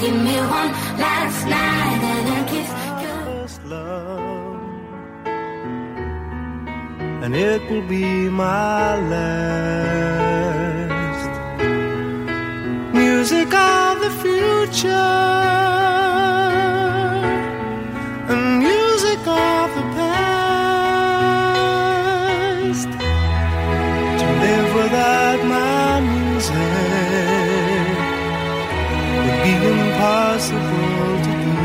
Give me one last night and a kiss. Love, and it will be my last. Music of the future, and music of the past. To live without my impossible to do.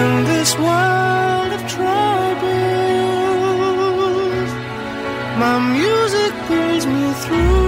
In this world of troubles, my music pulls me through.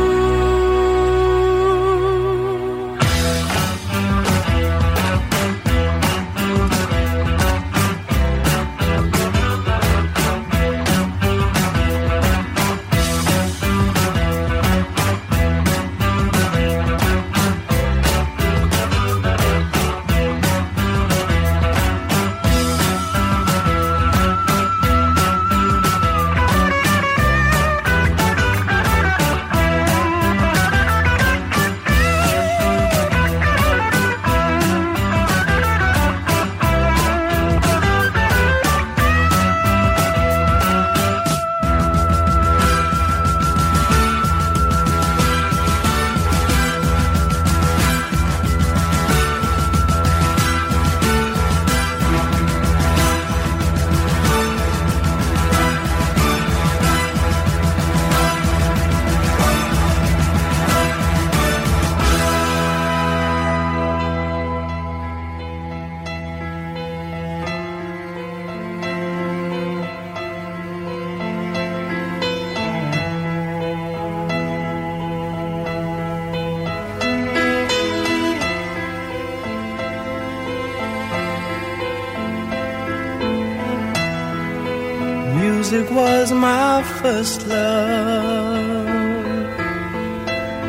Music was my first love,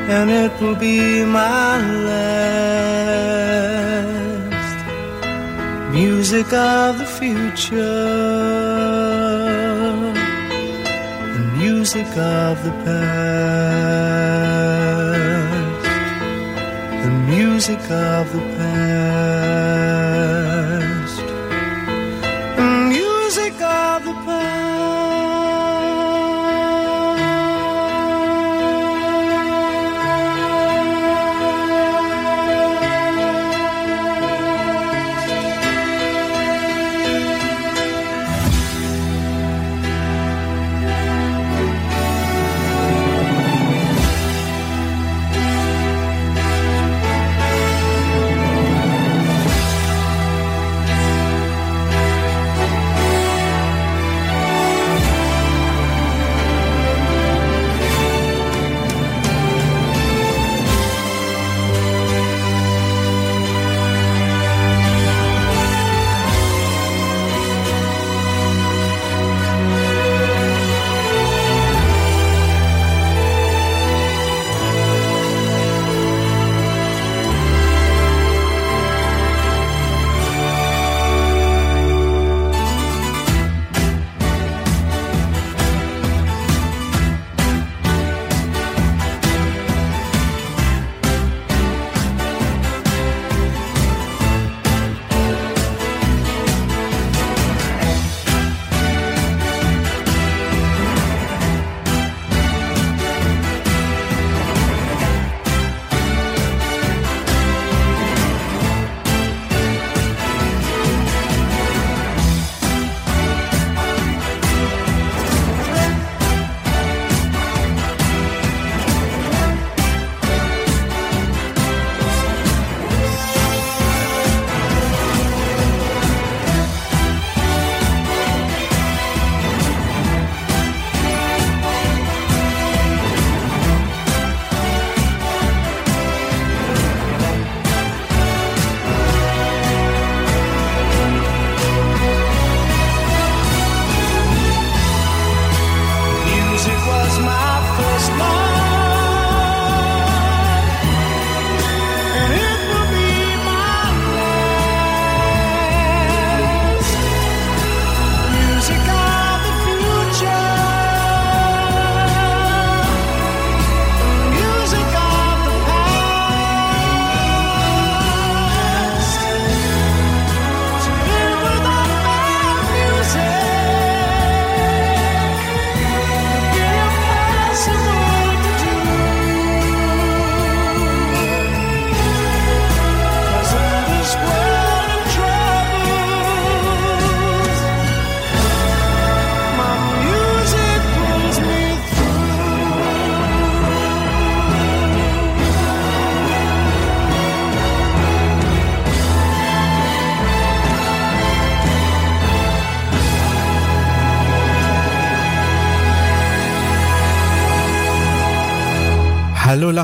and it will be my last. Music of the future, and music of the past, and music of the past.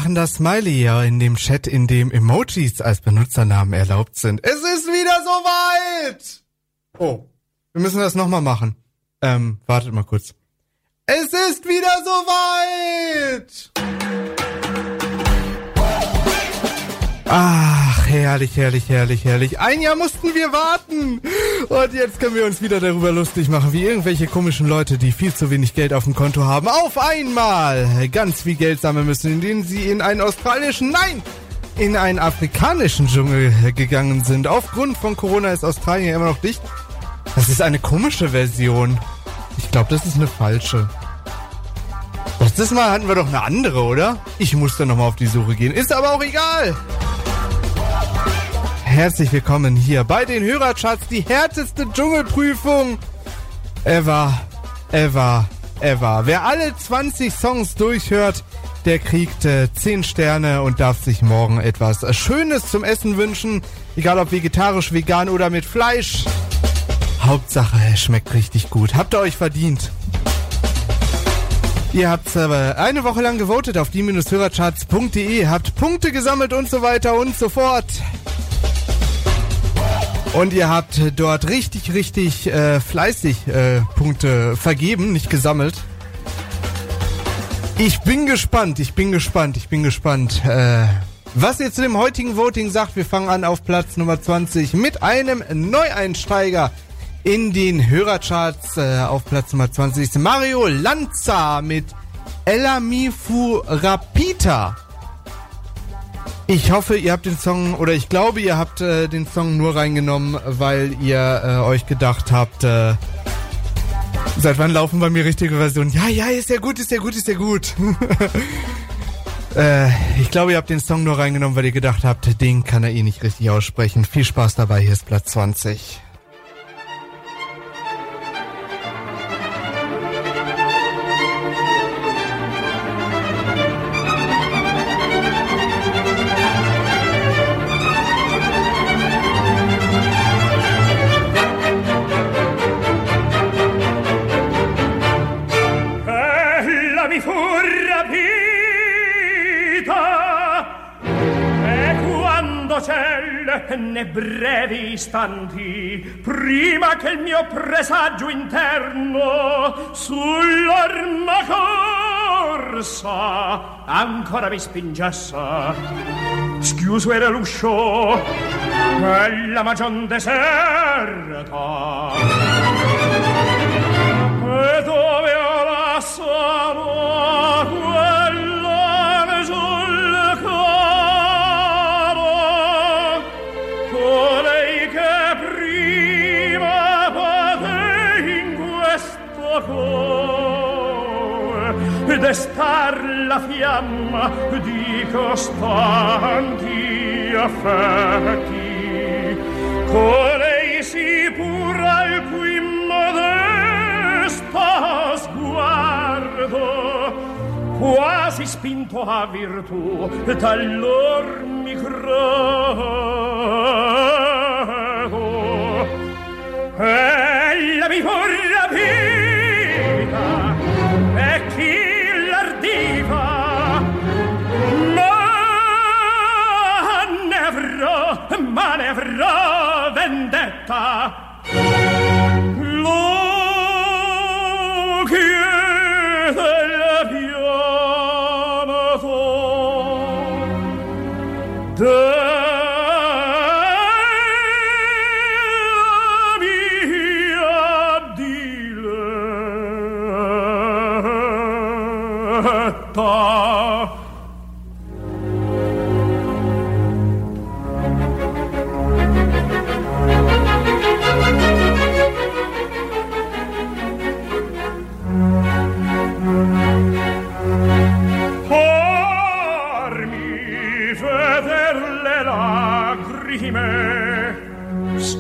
Hallo lachender Smiley, ja, in dem Chat, in dem Emojis als Benutzernamen erlaubt sind. Es ist wieder soweit! Oh, wir müssen das nochmal machen. Ähm, wartet mal kurz. Es ist wieder soweit! Ach, herrlich, herrlich, herrlich, herrlich. Ein Jahr mussten wir warten. Und jetzt können wir uns wieder darüber lustig machen, wie irgendwelche komischen Leute, die viel zu wenig Geld auf dem Konto haben, auf einmal ganz viel Geld sammeln müssen, indem sie in einen australischen, nein, in einen afrikanischen Dschungel gegangen sind. Aufgrund von Corona ist Australien immer noch dicht. Das ist eine komische Version. Ich glaube, das ist eine falsche. Letztes Mal hatten wir doch eine andere, oder? Ich musste nochmal auf die Suche gehen. Ist aber auch egal. Herzlich willkommen hier bei den Hörercharts. Die härteste Dschungelprüfung ever, ever, ever. Wer alle 20 Songs durchhört, der kriegt äh, 10 Sterne und darf sich morgen etwas Schönes zum Essen wünschen. Egal ob vegetarisch, vegan oder mit Fleisch. Hauptsache, es schmeckt richtig gut. Habt ihr euch verdient. Ihr habt aber eine Woche lang gewotet auf die-hörercharts.de, habt Punkte gesammelt und so weiter und so fort. Und ihr habt dort richtig, richtig äh, fleißig äh, Punkte vergeben, nicht gesammelt. Ich bin gespannt, ich bin gespannt, ich bin gespannt. Äh, was ihr zu dem heutigen Voting sagt, wir fangen an auf Platz Nummer 20 mit einem Neueinsteiger in den Hörercharts. Äh, auf Platz Nummer 20 ist Mario Lanza mit Elamifu Rapita. Ich hoffe, ihr habt den Song, oder ich glaube, ihr habt äh, den Song nur reingenommen, weil ihr äh, euch gedacht habt, äh, seit wann laufen bei mir richtige Versionen? Ja, ja, ist ja gut, ist ja gut, ist ja gut. äh, ich glaube, ihr habt den Song nur reingenommen, weil ihr gedacht habt, den kann er eh nicht richtig aussprechen. Viel Spaß dabei, hier ist Platz 20. Istanti prima che il mio presagio interno sull'arma corsa ancora mi spingesse. Schiuso era l'uscio e la magion deserta destar la fiamma di costanti affetti. Colei si pura al cui modesta sguardo quasi spinto a virtù dall'or mi credo ella mi fu rapita umane avrò vendetta.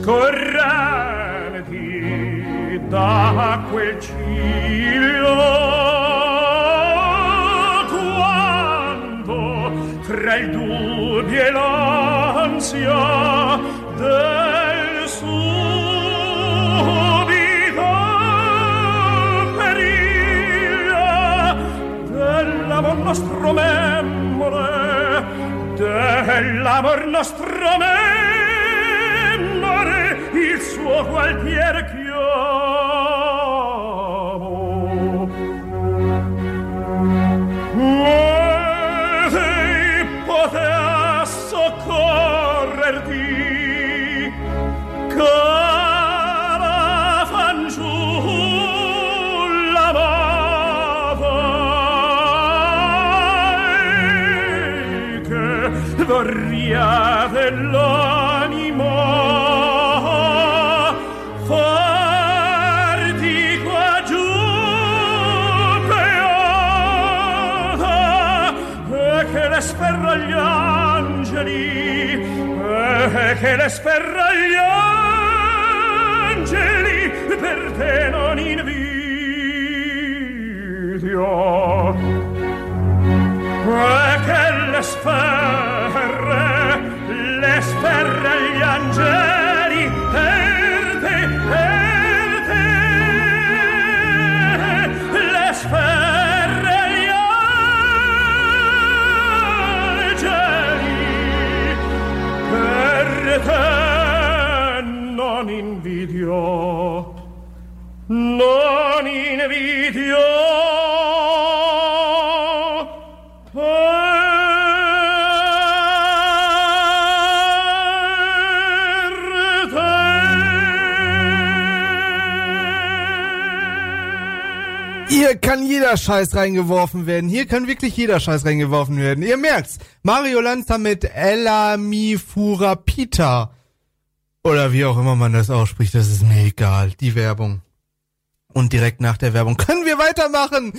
Scorrenti da quel cielo quando tra il dubbio e l'ansia del subito periglia della nostro memore dell'amor nostro memore il suo gualtier chiamo e potea soccorrerti cara fanciulla amata che vorria dell'anima ángeles ferrados kann jeder Scheiß reingeworfen werden. Hier kann wirklich jeder Scheiß reingeworfen werden. Ihr merkt's. Mario Lanza mit Ella Mifura Pita. Oder wie auch immer man das ausspricht, das ist mir egal. Die Werbung. Und direkt nach der Werbung können wir weitermachen.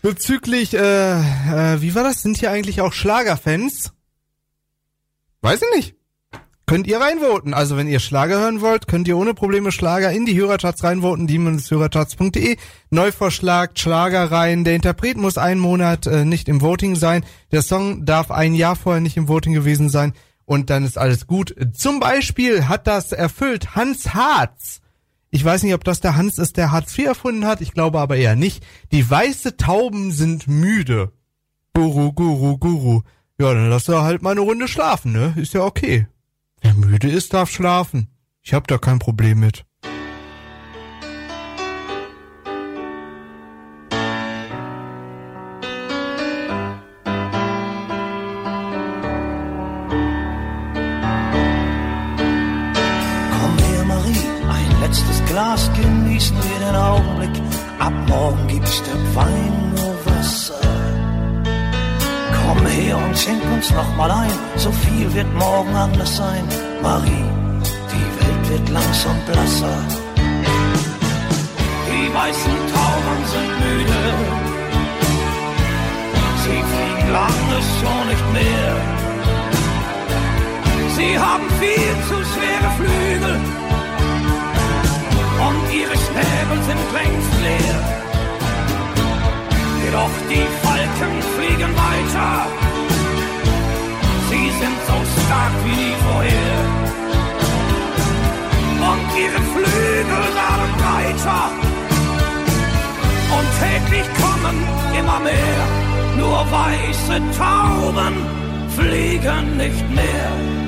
Bezüglich, äh, äh, wie war das? Sind hier eigentlich auch Schlagerfans? Weiß ich nicht. Könnt ihr reinvoten. Also wenn ihr Schlager hören wollt, könnt ihr ohne Probleme Schlager in die Hörercharts reinvoten, die-hörercharts.de. Neuvorschlag, Schlager rein. Der Interpret muss einen Monat äh, nicht im Voting sein. Der Song darf ein Jahr vorher nicht im Voting gewesen sein. Und dann ist alles gut. Zum Beispiel hat das erfüllt Hans Harz. Ich weiß nicht, ob das der Hans ist, der Hartz IV erfunden hat. Ich glaube aber eher nicht. Die weiße Tauben sind müde. Guru, Guru, Guru. Ja, dann lass er halt mal eine Runde schlafen, ne? Ist ja okay. Wer müde ist, darf schlafen. Ich hab da kein Problem mit. Komm her, Marie, ein letztes Glas genießen wir den Augenblick. Ab morgen gibt's der Wein nur. Komm her und schenk uns noch mal ein, so viel wird morgen anders sein. Marie, die Welt wird langsam blasser. Die weißen Tauben sind müde. Sie fliegen lange schon nicht mehr. Sie haben viel zu schwere Flügel und ihre Schnäbel sind längst leer. Jedoch die Falken fliegen weiter. Sie sind so stark wie nie vorher. Und ihre Flügel werden breiter. Und täglich kommen immer mehr. Nur weiße Tauben fliegen nicht mehr.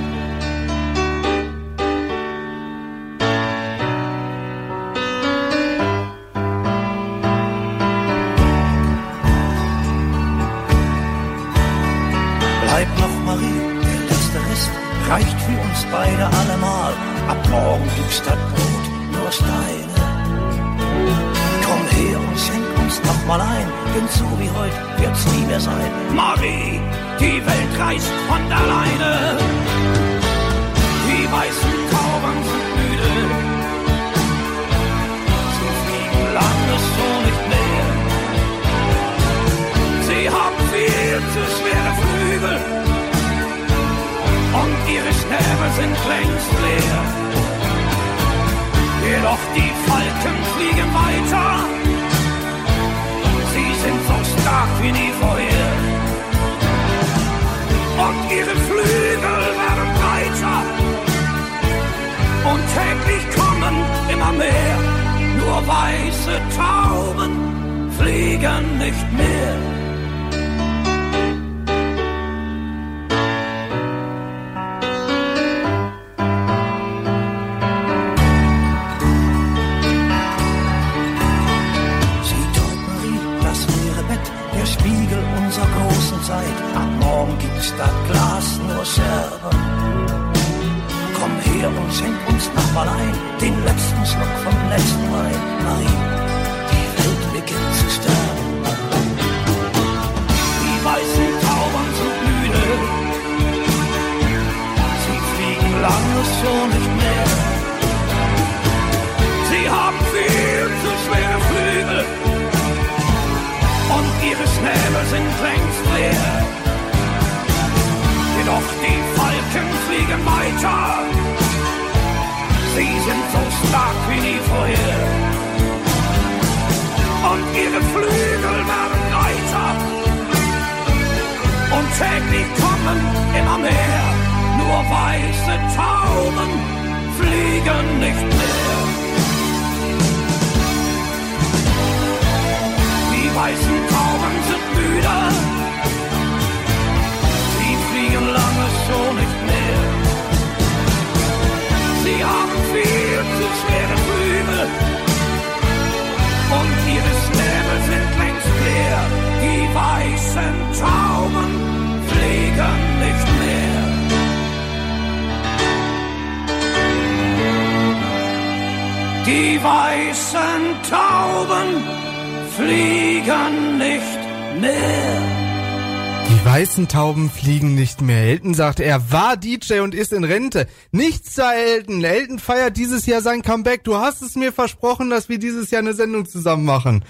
Reicht für uns beide allemal. Ab morgen gibt's das Brot nur Steine. Komm her und schenk uns noch mal ein, denn so wie heute wird's nie mehr sein. Marie, die Welt reist von alleine. Die weißen Tauben sind sind längst leer. Jedoch die Falken fliegen weiter. Sie sind so stark wie nie vorher. Und ihre Flügel werden breiter. Und täglich kommen immer mehr. Nur weiße Tauben fliegen nicht mehr. Kommen immer mehr. Nur weiße Tauben fliegen nicht mehr. Die weißen Tauben sind müde. Sie fliegen lange schon nicht mehr. Sie haben viel zu schwere Flügel. Und ihre Schnäbel sind längst leer. Die weißen Tauben fliegen nicht mehr. Die weißen Tauben fliegen nicht mehr. Die weißen Tauben fliegen nicht mehr. Elton sagt, er war DJ und ist in Rente. Nichts da, Elton. Elton feiert dieses Jahr sein Comeback. Du hast es mir versprochen, dass wir dieses Jahr eine Sendung zusammen machen.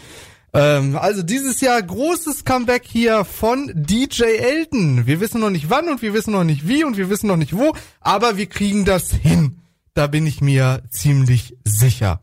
Ähm, also dieses Jahr großes Comeback hier von DJ Elton. Wir wissen noch nicht wann und wir wissen noch nicht wie und wir wissen noch nicht wo, aber wir kriegen das hin. Da bin ich mir ziemlich sicher.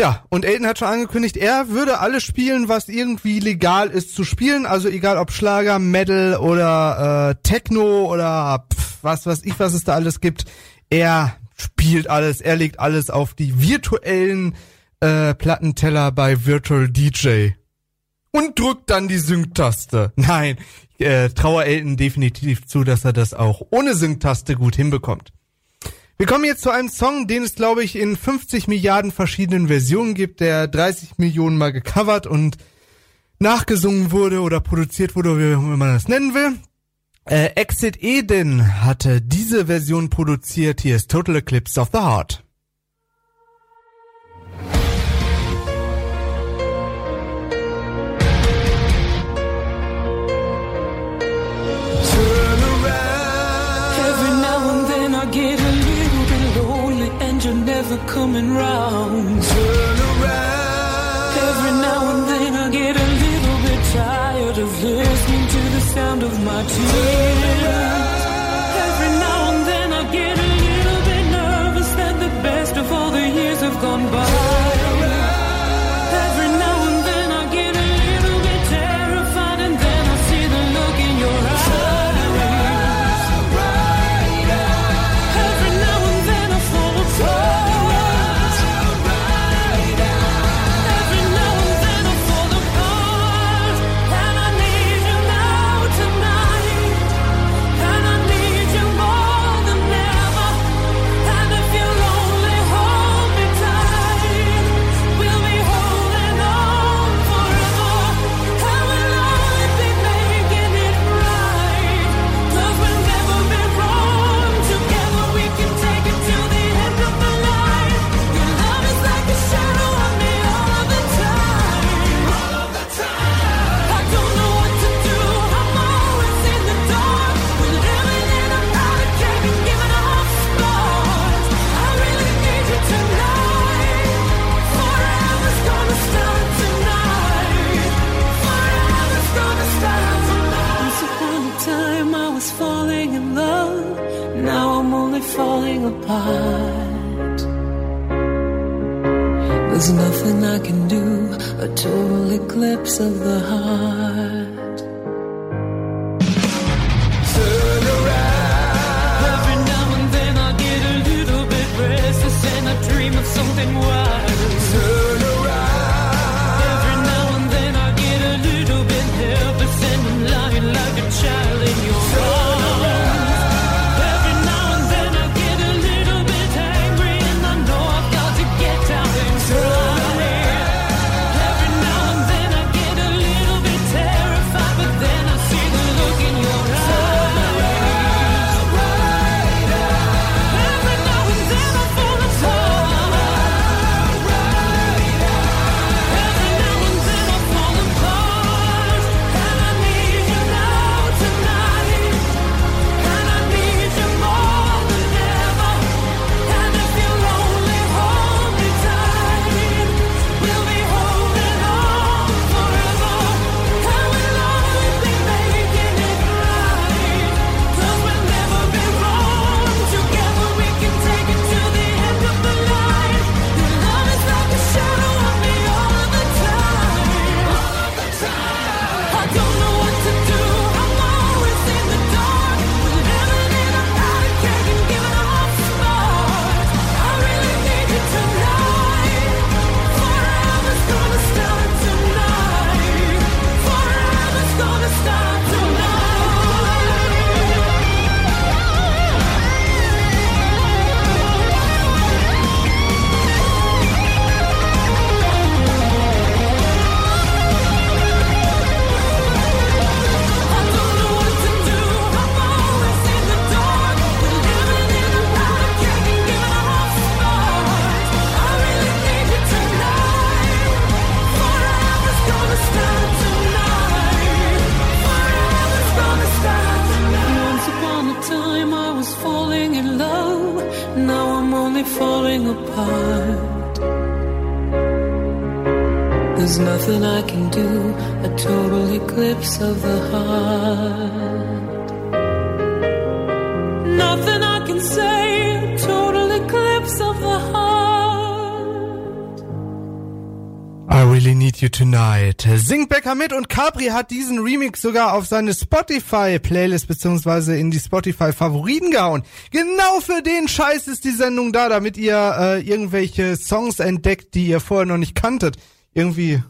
Ja, und Elton hat schon angekündigt, er würde alles spielen, was irgendwie legal ist zu spielen. Also egal ob Schlager, Metal oder äh, Techno oder pff, was weiß ich, was es da alles gibt. Er spielt alles, er legt alles auf die virtuellen äh, Plattenteller bei Virtual DJ. Und drückt dann die Sync-Taste. Nein, äh, Trauer Elton definitiv zu, dass er das auch ohne Sync-Taste gut hinbekommt. Wir kommen jetzt zu einem Song, den es, glaube ich, in 50 Milliarden verschiedenen Versionen gibt, der 30 Millionen Mal gecovert und nachgesungen wurde oder produziert wurde, wie man das nennen will. Äh, Exit Eden hatte diese Version produziert. Hier ist Total Eclipse of the Heart. Never coming round. Turn around. Every now and then I get a little bit tired of listening to the sound of my tears. Every now and then I get a little bit nervous that the best of all the years have gone by. Apart. There's nothing I can do. A total eclipse of the heart. Apart. There's nothing I can do, a total eclipse of the heart. Nothing I can say, really need you tonight. Singt Becker mit und Capri hat diesen Remix sogar auf seine Spotify-Playlist beziehungsweise in die Spotify-Favoriten gehauen. Genau für den Scheiß ist die Sendung da, damit ihr äh, irgendwelche Songs entdeckt, die ihr vorher noch nicht kanntet. Irgendwie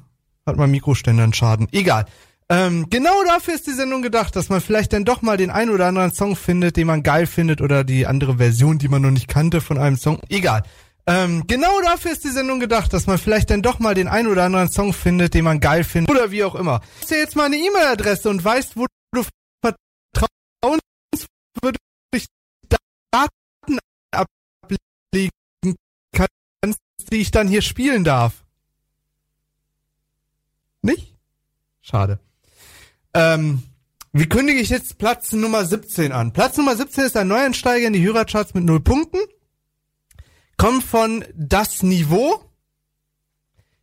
hat mein Mikroständer einen Schaden. Egal. Ähm, genau dafür ist die Sendung gedacht, dass man vielleicht dann doch mal den ein oder anderen Song findet, den man geil findet oder die andere Version, die man noch nicht kannte von einem Song. Egal. Ähm, genau dafür ist die Sendung gedacht, dass man vielleicht dann doch mal den ein oder anderen Song findet, den man geil findet oder wie auch immer. Du hast ja jetzt mal eine E-Mail-Adresse und weißt, wo du vertrauenswürdig Daten ablegen kannst, die ich dann hier spielen darf. Nicht? Schade. Ähm, wie kündige ich jetzt Platz Nummer 17 an? Platz Nummer 17 ist ein Neueinsteiger in die Hörercharts mit 0 Punkten. Kommt von Das Niveau.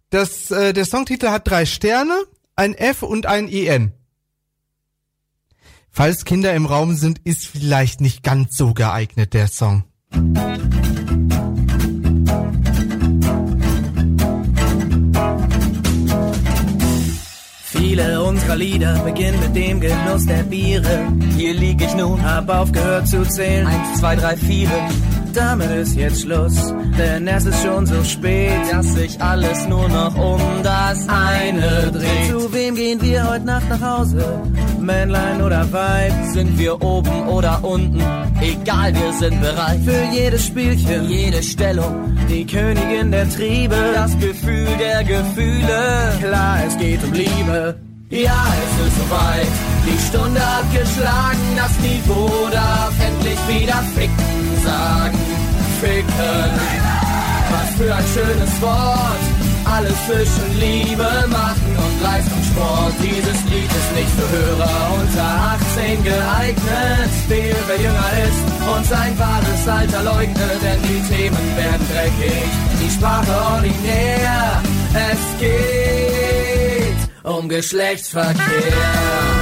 Das, äh, der Songtitel hat drei Sterne, ein F und ein EN. Falls Kinder im Raum sind, ist vielleicht nicht ganz so geeignet, der Song. Viele unserer Lieder beginnen mit dem Genuss der Biere. Hier lieg ich nun, hab aufgehört zu zählen. Eins, zwei, drei, vier. Damit ist jetzt Schluss, denn es ist schon so spät, dass sich alles nur noch um das eine dreht. Zu wem gehen wir heute Nacht nach Hause? Männlein oder Weib? Sind wir oben oder unten? Egal, wir sind bereit. Für jedes Spielchen, jede Stellung, die Königin der Triebe, das Gefühl der Gefühle. Klar, es geht um Liebe. Ja, es ist soweit. Die Stunde hat geschlagen, das Niveau darf endlich wieder ficken sagen. Ficken. Was für ein schönes Wort. Alles zwischen Liebe machen und Leistungssport. Dieses Lied ist nicht für Hörer unter 18 geeignet. Fehl, wer jünger ist und sein wahres Alter leugnet, denn die Themen werden dreckig. Die Sprache ordinär. Es geht um Geschlechtsverkehr.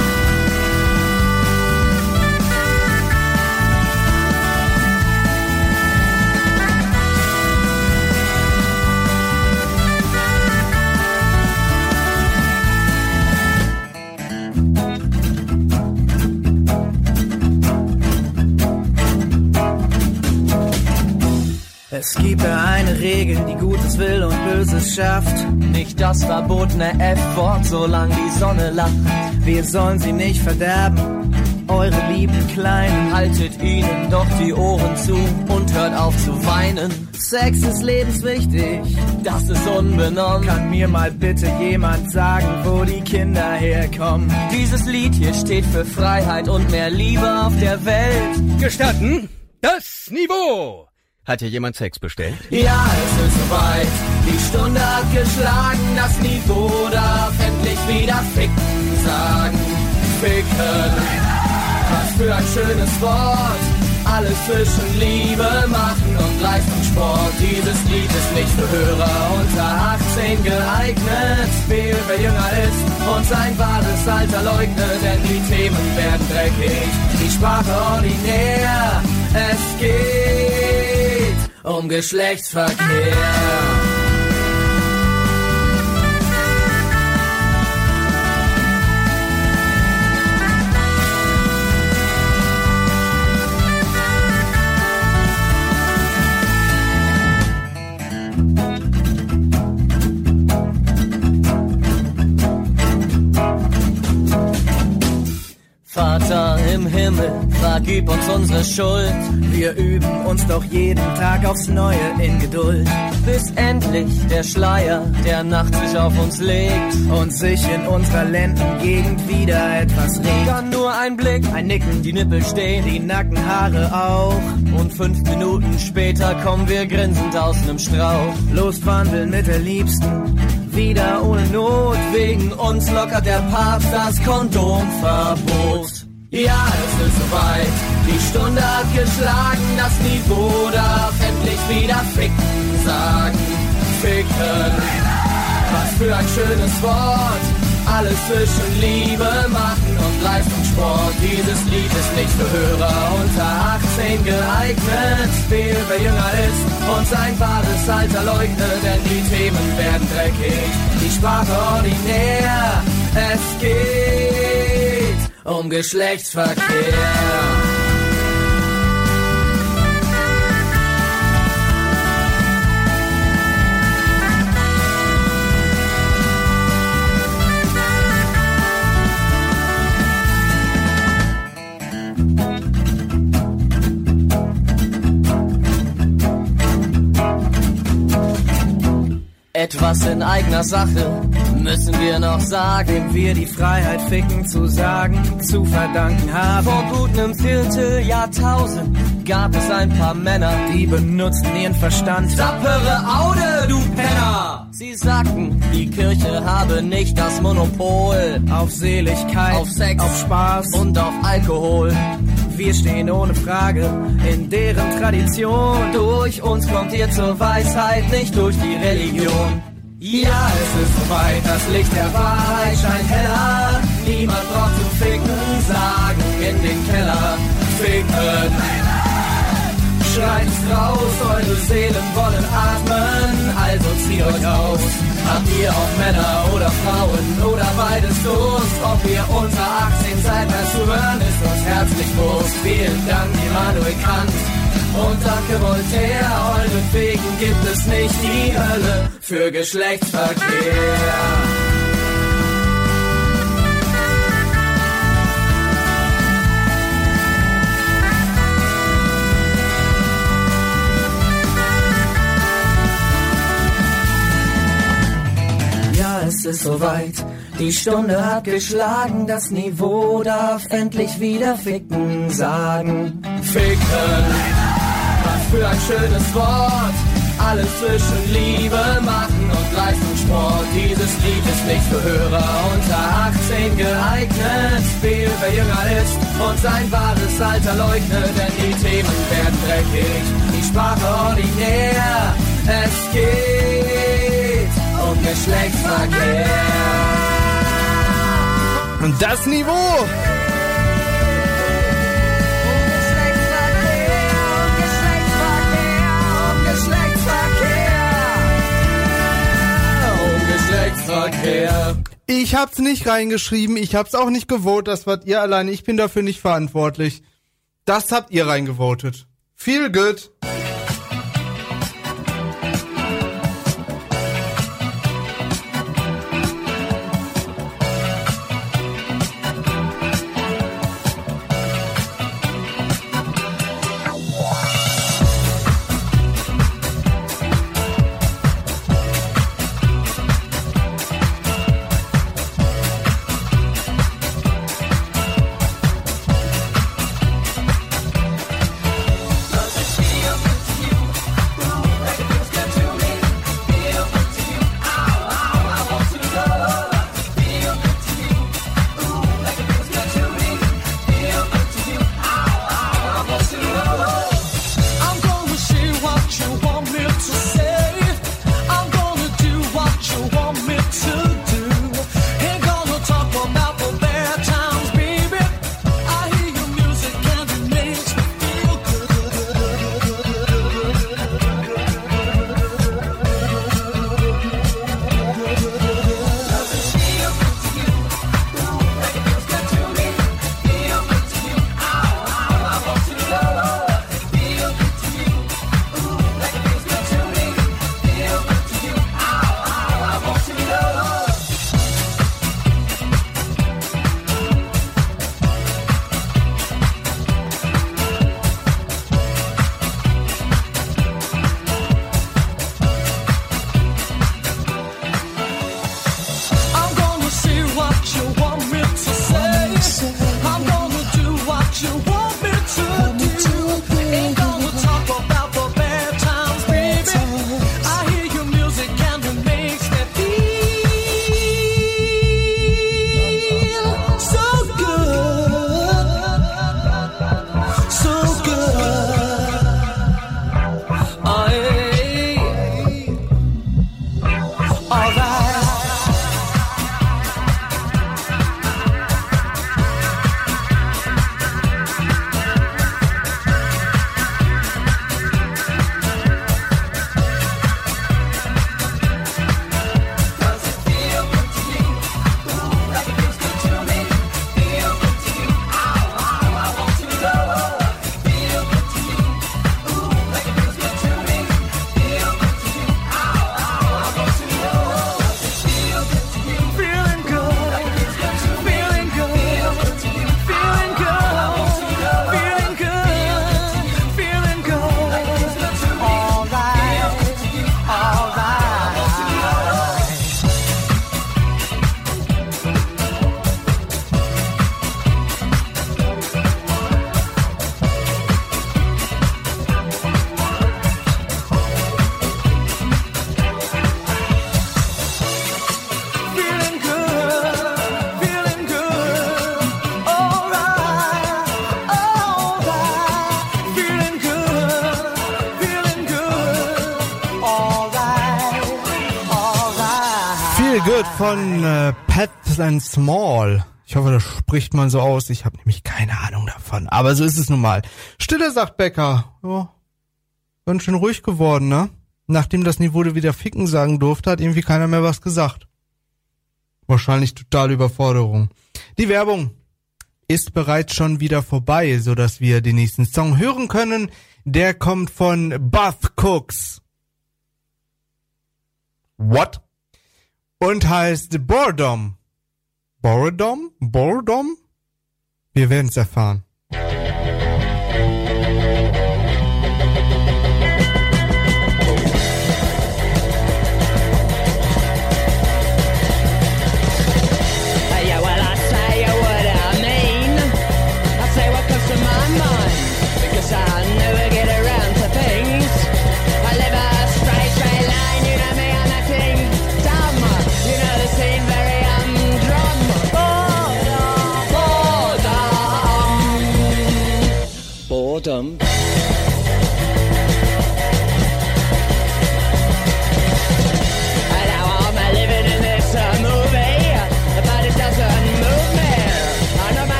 Es gibt da eine Regel, die Gutes will und Böses schafft. Nicht das verbotene F-Wort, solange die Sonne lacht. Wir sollen sie nicht verderben, eure lieben Kleinen. Haltet ihnen doch die Ohren zu und hört auf zu weinen. Sex ist lebenswichtig, das ist unbenommen. Kann mir mal bitte jemand sagen, wo die Kinder herkommen? Dieses Lied hier steht für Freiheit und mehr Liebe auf der Welt. Gestatten? Das Niveau! Hat hier jemand Sex bestellt? Ja, es ist soweit. Die Stunde hat geschlagen, das Niveau darf endlich wieder ficken sagen. Ficken. Was für ein schönes Wort. Alles zwischen Liebe machen und Leistungssport. Dieses Lied ist nicht für Hörer unter 18 geeignet. Fehl, wer jünger ist und sein wahres Alter leugnet, denn die Themen werden dreckig. Die Sprache ordinär. Es geht um Geschlechtsverkehr. Vergib uns unsere Schuld. Wir üben uns doch jeden Tag aufs Neue in Geduld. Bis endlich der Schleier der Nacht sich auf uns legt und sich in unserer Lendengegend wieder etwas regt. Dann nur ein Blick, ein Nicken, die Nippel stehen, die Nackenhaare auch. Und fünf Minuten später kommen wir grinsend aus nem Strauch. Loswandeln mit der Liebsten, wieder ohne Not. Wegen uns lockert der Papst das Kondomverbot. Ja, es ist soweit. Die Stunde hat geschlagen, das Niveau darf endlich wieder ficken sagen. Ficken, was für ein schönes Wort. Alles zwischen Liebe machen und Leistungssport. Dieses Lied ist nicht für Hörer unter 18 geeignet. Wer, wer jünger ist und sein wahres Alter leugnet, denn die Themen werden dreckig, die Sprache ordinär. Es geht um Geschlechtsverkehr. Etwas in eigener Sache müssen wir noch sagen, dem wir die Freiheit ficken zu sagen, zu verdanken haben. Vor gut nem Vierteljahrtausend gab es ein paar Männer, Die benutzten ihren Verstand. Sappere Aude, du Penner! Sie sagten, die Kirche habe nicht das Monopol Auf Seligkeit, auf Sex, auf Spaß. und auf Alkohol. Wir stehen ohne Frage in deren Tradition. Durch uns kommt ihr zur Weisheit, nicht durch die Religion. Ja, es ist soweit, das Licht der Wahrheit scheint heller. Niemand braucht zu ficken, sagen in den Keller. Ficken. Schreit es raus, eure Seelen wollen atmen, also zieht euch aus. Habt ihr auch Männer oder Frauen oder beides Durst? Ob ihr unter 18 seid, zu hören, ist uns herzlich bewusst. Vielen Dank, Immanuel Kant. Und danke Voltaire, euretwegen gibt es nicht die Hölle für Geschlechtsverkehr. Es ist soweit. Die Stunde hat geschlagen, das Niveau darf endlich wieder ficken sagen. Ficken, was für ein schönes Wort. Alles zwischen Liebe machen und Leistungssport. Dieses Lied ist nicht für Hörer unter 18 geeignet. Wer, wer jünger ist und sein wahres Alter leugnet, denn die Themen werden dreckig. Die Sprache ordinär. Es geht um Geschlechtsverkehr. Und das Niveau. Geschlechtsverkehr. Ich hab's nicht reingeschrieben, ich hab's auch nicht gewotet, das wart ihr alleine, ich bin dafür nicht verantwortlich. Das habt ihr reingevotet. Feel good. Gehört von äh, Pat and Small. Ich hoffe, das spricht man so aus. Ich habe nämlich keine Ahnung davon. Aber so ist es nun mal. Stille, sagt Becker. Ja, ganz schön ruhig geworden, ne? Nachdem das Niveau wieder ficken sagen durfte, hat irgendwie keiner mehr was gesagt. Wahrscheinlich totale Überforderung. Die Werbung ist bereits schon wieder vorbei, so dass wir den nächsten Song hören können. Der kommt von Bath Cooks. What? Und heißt Boredom. Boredom? Boredom? Wir werden es erfahren.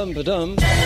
Boredom, boredom. Ba-dum,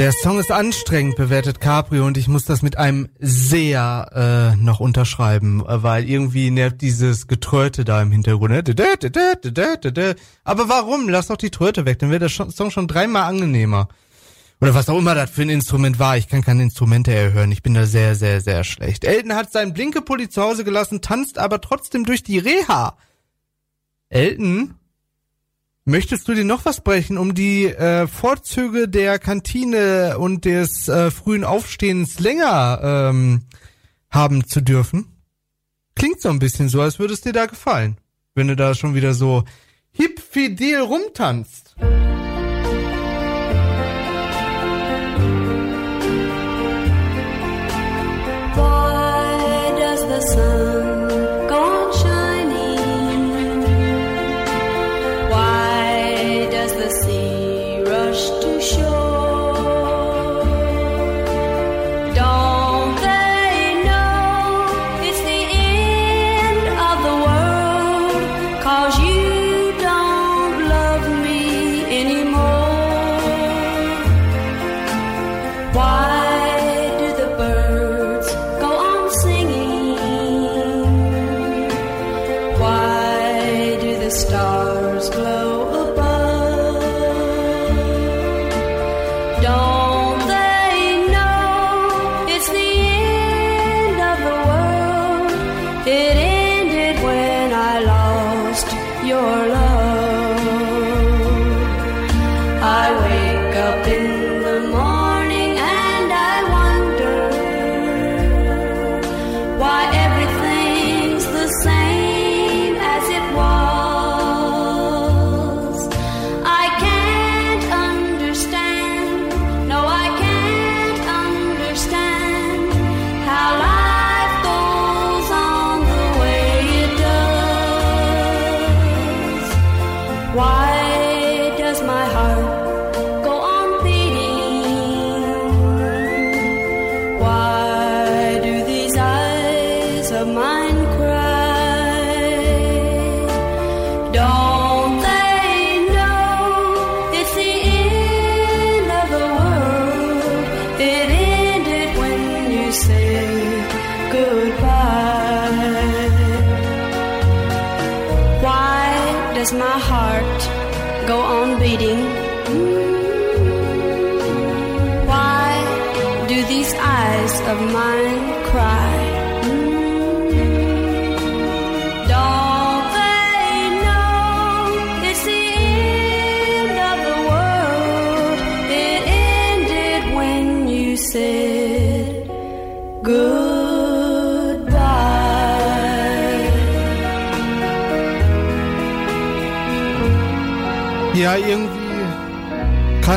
Der Song ist anstrengend, bewertet Caprio, und ich muss das mit einem sehr äh, noch unterschreiben, äh, weil irgendwie nervt dieses Getröte da im Hintergrund. ne? Aber warum? Lass doch die Tröte weg, dann wäre der Song schon dreimal angenehmer. Oder was auch immer das für ein Instrument war. Ich kann keine Instrumente erhören. Ich bin da sehr, sehr, sehr schlecht. Elton hat seinen Blinkepulli zu Hause gelassen, tanzt aber trotzdem durch die Reha. Elton? Möchtest du dir noch was brechen, um die äh, Vorzüge der Kantine und des äh, frühen Aufstehens länger ähm, haben zu dürfen? Klingt so ein bisschen so, als würde es dir da gefallen, wenn du da schon wieder so hip fidel rumtanzt.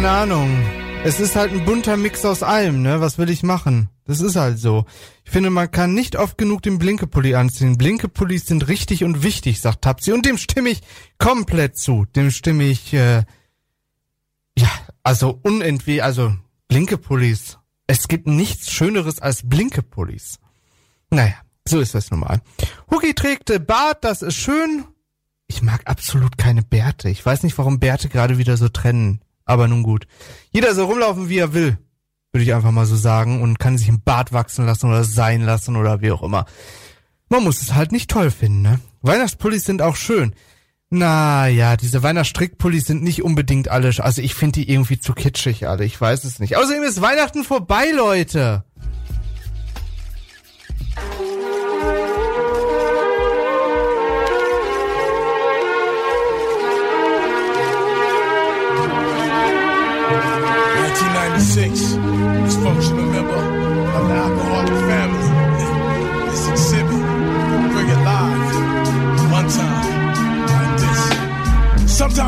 Keine Ahnung. Es ist halt ein bunter Mix aus allem, ne? Was will ich machen? Das ist halt so. Ich finde, man kann nicht oft genug den Blinkepulli anziehen. Blinkepullis sind richtig und wichtig, sagt Tapsi. Und dem stimme ich komplett zu. Dem stimme ich, äh, ja, also unentweh, also Blinkepullis. Es gibt nichts Schöneres als Blinkepullis. Naja, so ist das normal. Hugi trägt äh, Bart, das ist schön. Ich mag absolut keine Bärte. Ich weiß nicht, warum Bärte gerade wieder so trennen. Aber nun gut. Jeder soll rumlaufen, wie er will. Würde ich einfach mal so sagen. Und kann sich im Bart wachsen lassen oder sein lassen oder wie auch immer. Man muss es halt nicht toll finden, ne? Weihnachtspullis sind auch schön. Na ja, diese Weihnachtsstrickpullis sind nicht unbedingt alle. Also ich finde die irgendwie zu kitschig alle. Ich weiß es nicht. Außerdem ist Weihnachten vorbei, Leute. Dysfunctional member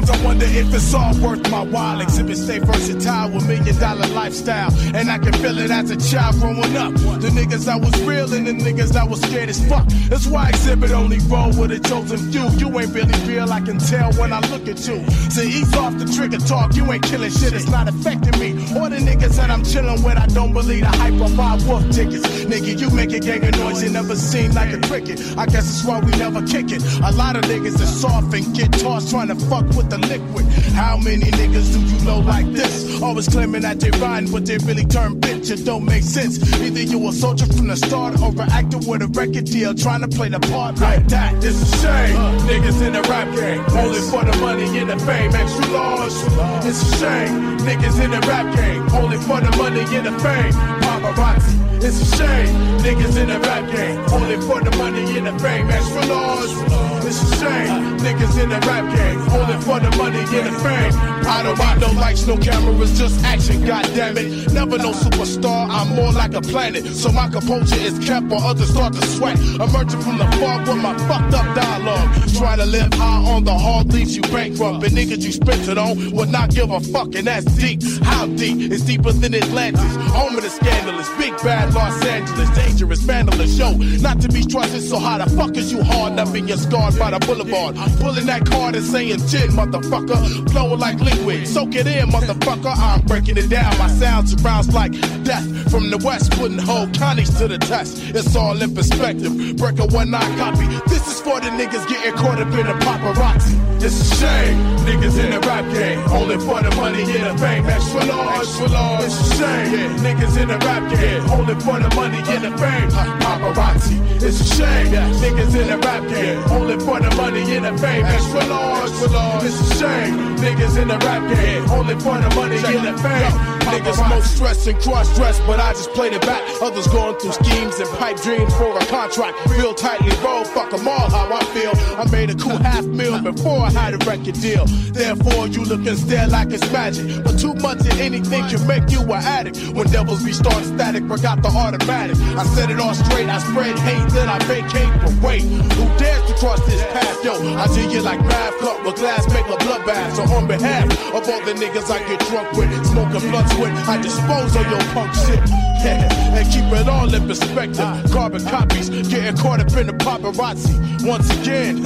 Sometimes I wonder if it's all worth my while. Exhibit stay versatile with million dollar lifestyle. And I can feel it as a child growing up. The niggas I was real and the niggas I was scared as fuck. That's why exhibit only roll with a chosen few. You ain't really real, I can tell when I look at you. So ease off the trigger talk, you ain't killing shit, it's not affecting me. Or the niggas that I'm chilling with, I don't believe the hype of our wolf tickets. Nigga, you make a gang of noise, you never seem like a cricket. I guess that's why we never kick it. A lot of niggas are soft and get tossed trying to fuck with the liquid. How many niggas do you know like this? Always claiming that they riding, but they really turn bitch. It don't make sense. Either you a soldier from the start or an actor with a record deal trying to play the part like that. It's a shame. Niggas in the rap game, only for the money and the fame. Extra large. It's a shame. Niggas in the rap game, only for the money and the fame. Paparazzi. It's a shame. Niggas in the rap game, only for the money and the fame. Extra large. It's a shame. Niggas in the rap game, only for the money and the fame. I don't want no lights, no cameras, just action. God damn it. Never no superstar. I'm more like a planet. So my composure is kept while others start to sweat. Emerging from the fog with my fucked up dialogue. Try to live high on the hard leaves you bankrupt. And niggas you spent it on would not give a fuck. And that's deep. How deep? It's deeper than Atlantis. Home of the scandalous. Big bad Los Angeles. Dangerous, vandalous. Yo, not to be trusted. So how the fuck is you hard up and you're scarred by the boulevard? Pulling that card and saying shit, motherfucker. Flowing like liquid. Soak it in, motherfucker. I'm breaking it down. My sound surrounds like death. From the west, putting whole counties to the test. It's all in perspective. Break a one nine copy. This is for the niggas getting caught up in the paparazzi. It's a shame. Niggas in the rap game. Only for the money and the fame. Extra large. Extra large. It's a shame. Yeah. Niggas in the rap game. Only for the money and the fame. Paparazzi. It's a shame. Yeah. Niggas in the rap game. Only for the money and the fame. Extra large. extra large. It's a shame. Niggas in the rap game, only for the money and the fame. Niggas most stressed and cross dressed, but I just played it back. Others going through schemes and pipe dreams for a contract. Real tightly rolled, fuck 'em all how I feel. I made a cool half meal before I had a record deal. Therefore, you look stare like it's magic. But too much of anything can make you an addict. When devils be starting static, forgot the automatic. I set it all straight, I spread hate, then I vacate. But wait, who dares to cross this path? Yo, I do you like math, cup with glass, make a bloodbath. So on behalf of all the niggas I get drunk with, smoking blunts I dispose of your punk shit. And keep it all in perspective. Carbon copies, getting caught up in the paparazzi. Once again,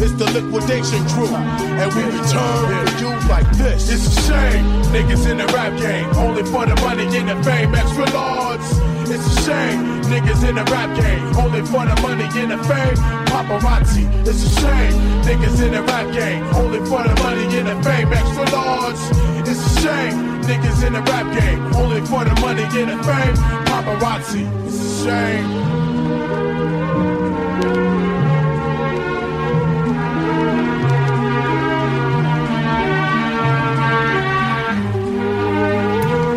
it's the liquidation crew. And we return to you like this. It's a shame, niggas in the rap game, only for the money and the fame, extra large. It's a shame, niggas in the rap game, only for the money and the fame, paparazzi. It's a shame, niggas in the rap game, only for the money and the fame, extra large. It's a shame, niggas in the rap game, only for the money and the fame, paparazzi. It's a shame.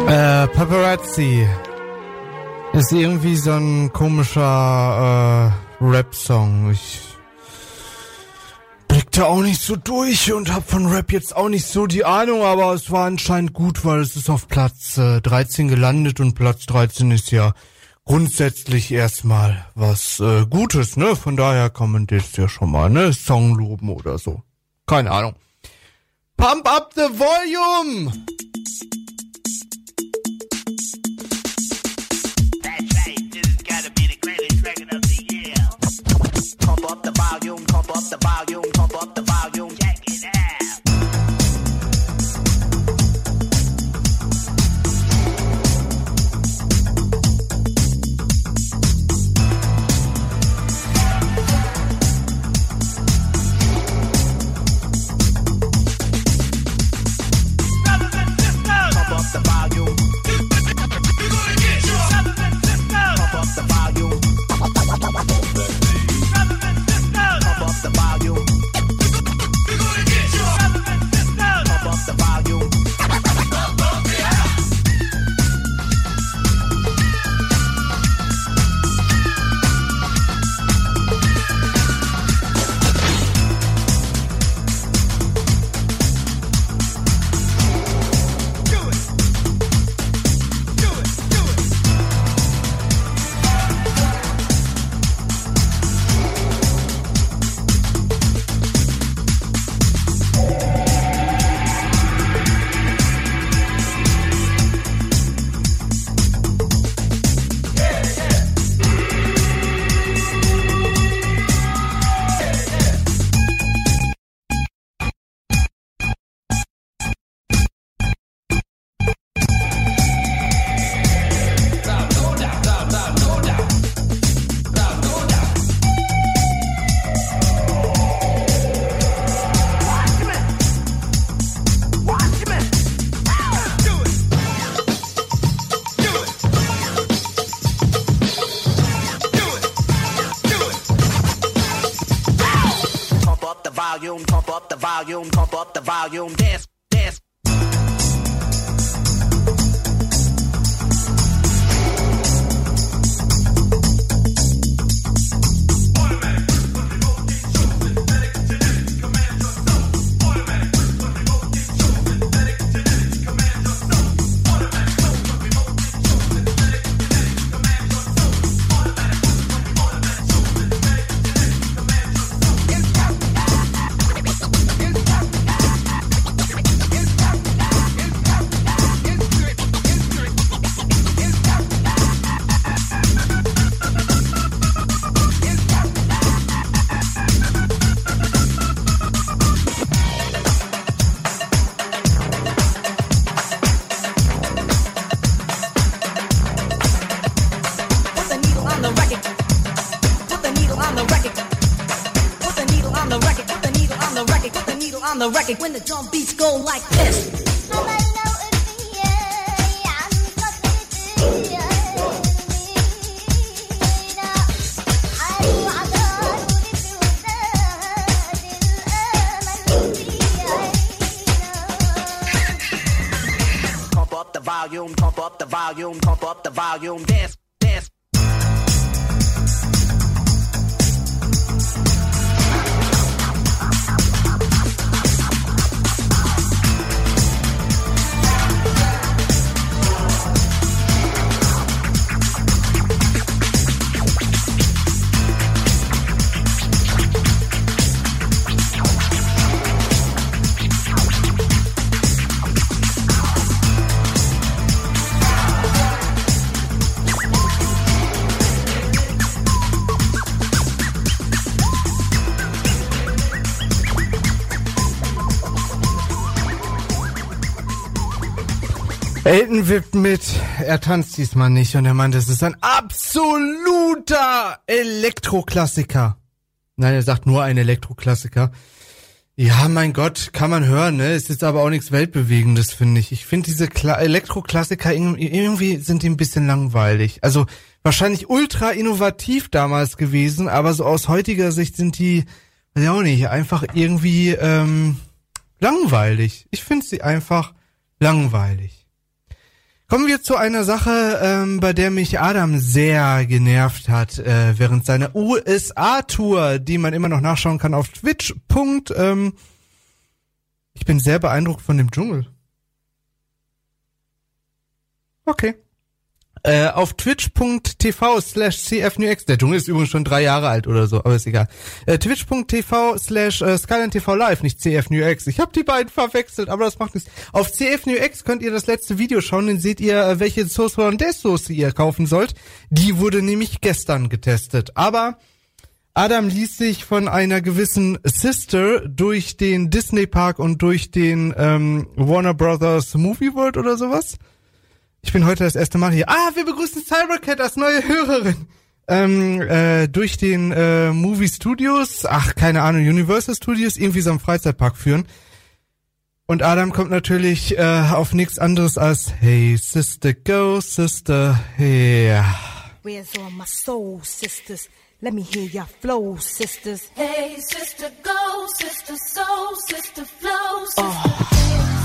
Äh, Paparazzi. Ist irgendwie so ein komischer äh, Rap-Song. Ich da auch nicht so durch und hab von Rap jetzt auch nicht so die Ahnung, aber es war anscheinend gut, weil es ist auf Platz äh, 13 gelandet und Platz 13 ist ja grundsätzlich erstmal was äh, Gutes, ne? Von daher kann man das ja schon mal, ne? Song loben oder so. Keine Ahnung. Pump up the volume! Volume. Volume, pump up the volume, pump up the volume, dance, Elton wippt mit, er tanzt diesmal nicht und er meint, es ist ein absoluter Elektroklassiker. Nein, er sagt nur ein Elektroklassiker. Ja, mein Gott, kann man hören, ne? Es ist aber auch nichts Weltbewegendes, finde ich. Ich finde diese Kla Elektroklassiker irgendwie sind die ein bisschen langweilig. Also wahrscheinlich ultra innovativ damals gewesen, aber so aus heutiger Sicht sind die, weiß ich auch nicht, einfach irgendwie ähm, langweilig. Ich finde sie einfach langweilig. Kommen wir zu einer Sache, ähm, bei der mich Adam sehr genervt hat äh, während seiner USA-Tour, die man immer noch nachschauen kann auf Twitch. Punkt, ähm, ich bin sehr beeindruckt von dem Dschungel. Okay. Äh, auf twitch.tv slash cfnewx. Der Dschungel ist übrigens schon drei Jahre alt oder so, aber ist egal. Äh, twitch.tv slash äh, TV Live, nicht cfnewx. Ich habe die beiden verwechselt, aber das macht nichts. Auf cfnewx könnt ihr das letzte Video schauen, dann seht ihr, äh, welche Sauce Hollandaise Soße ihr kaufen sollt. Die wurde nämlich gestern getestet. Aber Adam ließ sich von einer gewissen Sister durch den Disney Park und durch den ähm, Warner Brothers Movie World oder sowas ich bin heute das erste Mal hier. Ah, wir begrüßen Cybercat als neue Hörerin. Ähm, äh, durch den äh, Movie Studios, ach, keine Ahnung, Universal Studios, irgendwie so einen Freizeitpark führen. Und Adam kommt natürlich äh, auf nichts anderes als Hey Sister, go Sister, yeah. Where's all my soul sisters? Let me hear your flow, sisters. Hey, sister, go, sister, soul, sister, flow, sister. He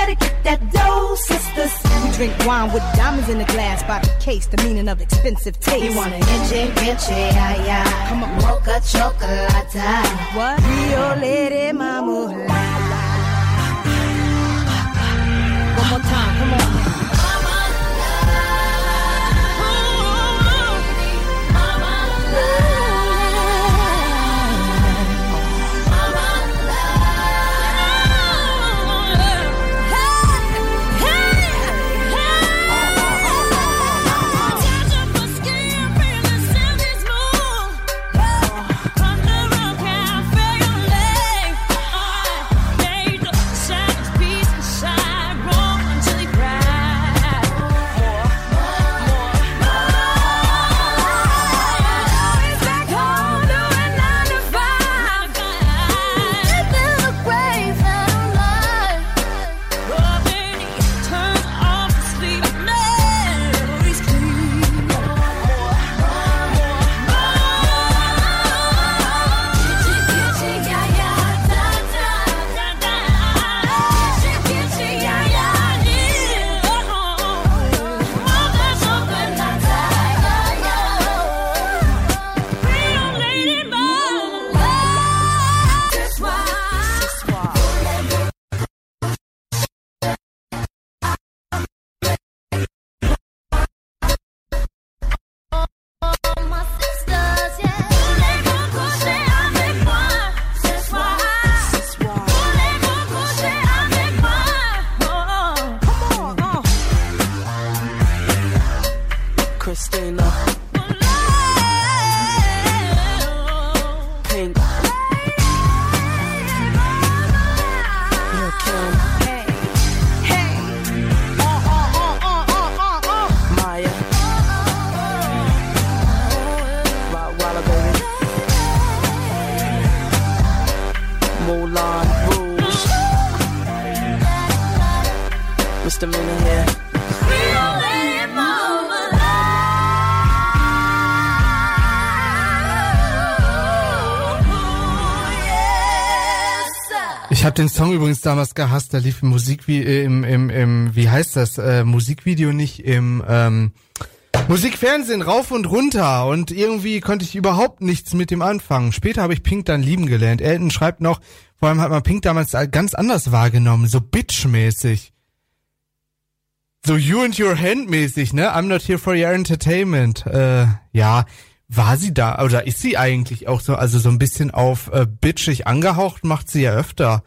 better get that dough, sisters. we drink wine with diamonds in the glass by the case, the meaning of expensive taste. You wanna inche, inche, yeah, yeah. Come on. Mocha chocolate. What? Rio Lady Mama. One more time, come on. Damals gehasst. Da lief im Musikvideo, äh, im, im, im, wie heißt das, äh, Musikvideo nicht im ähm, Musikfernsehen rauf und runter und irgendwie konnte ich überhaupt nichts mit dem anfangen. Später habe ich Pink dann lieben gelernt. Elton schreibt noch, vor allem hat man Pink damals ganz anders wahrgenommen, so bitch-mäßig. So You and Your Hand mäßig, ne? I'm not here for your entertainment. Äh, ja, war sie da oder ist sie eigentlich auch so, also so ein bisschen auf äh, bitchig angehaucht, macht sie ja öfter.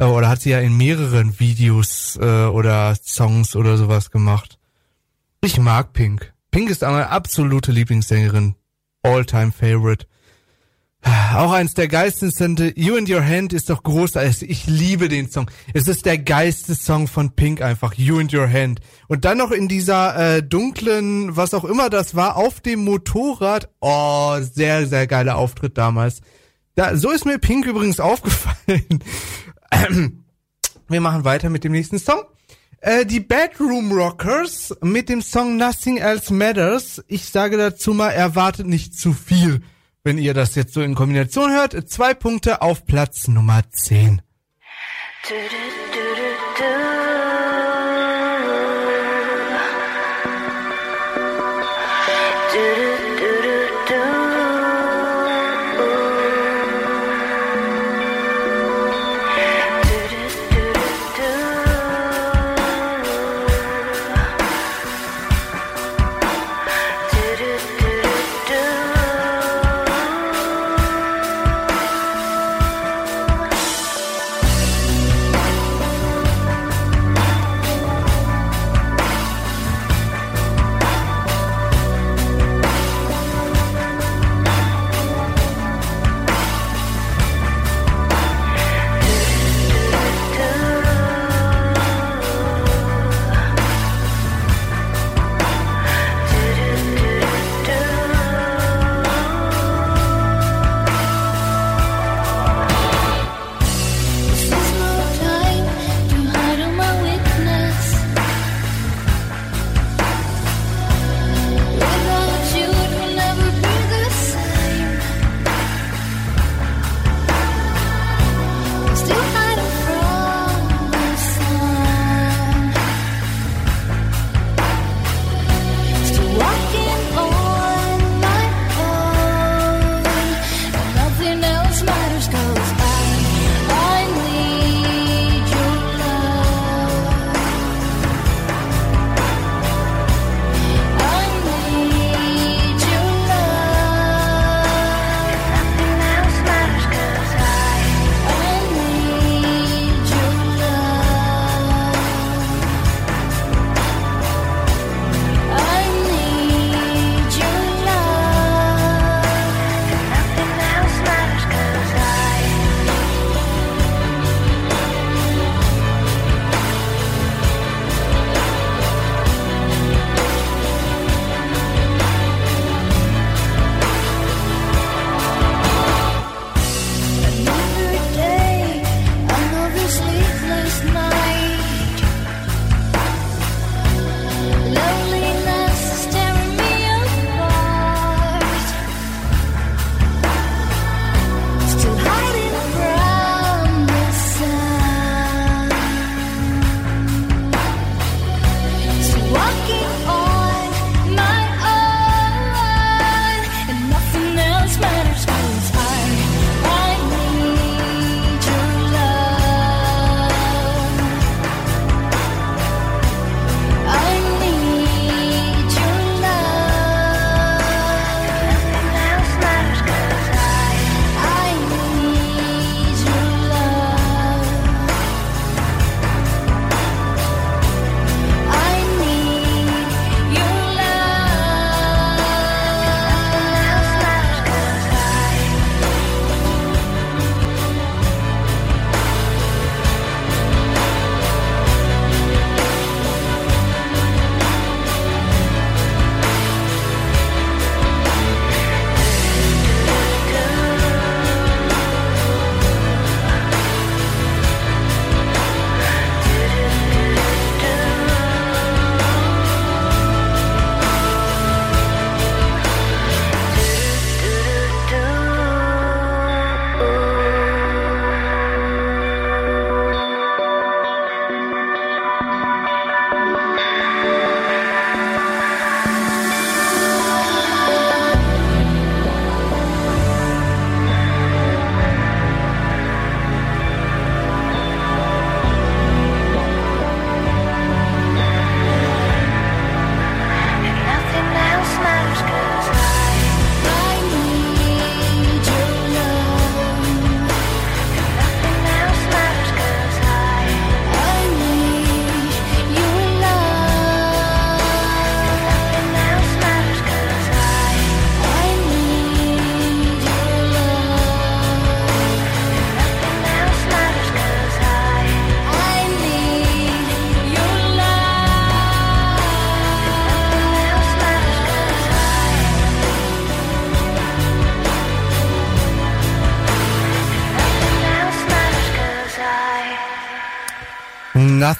Äh, oder hat sie ja in mehreren Videos äh, oder Songs oder sowas gemacht. Ich mag Pink. Pink ist meine absolute Lieblingssängerin. All-time favorite. Auch eins der geilsten You and Your Hand ist doch großartig. Ich liebe den Song. Es ist der geilste Song von Pink einfach. You and Your Hand. Und dann noch in dieser äh, dunklen, was auch immer das war, auf dem Motorrad. Oh, sehr, sehr geiler Auftritt damals. Da, so ist mir Pink übrigens aufgefallen. Wir machen weiter mit dem nächsten Song. Äh, die Bedroom Rockers mit dem Song Nothing Else Matters. Ich sage dazu mal, erwartet nicht zu viel. Wenn ihr das jetzt so in Kombination hört, zwei Punkte auf Platz Nummer 10. Do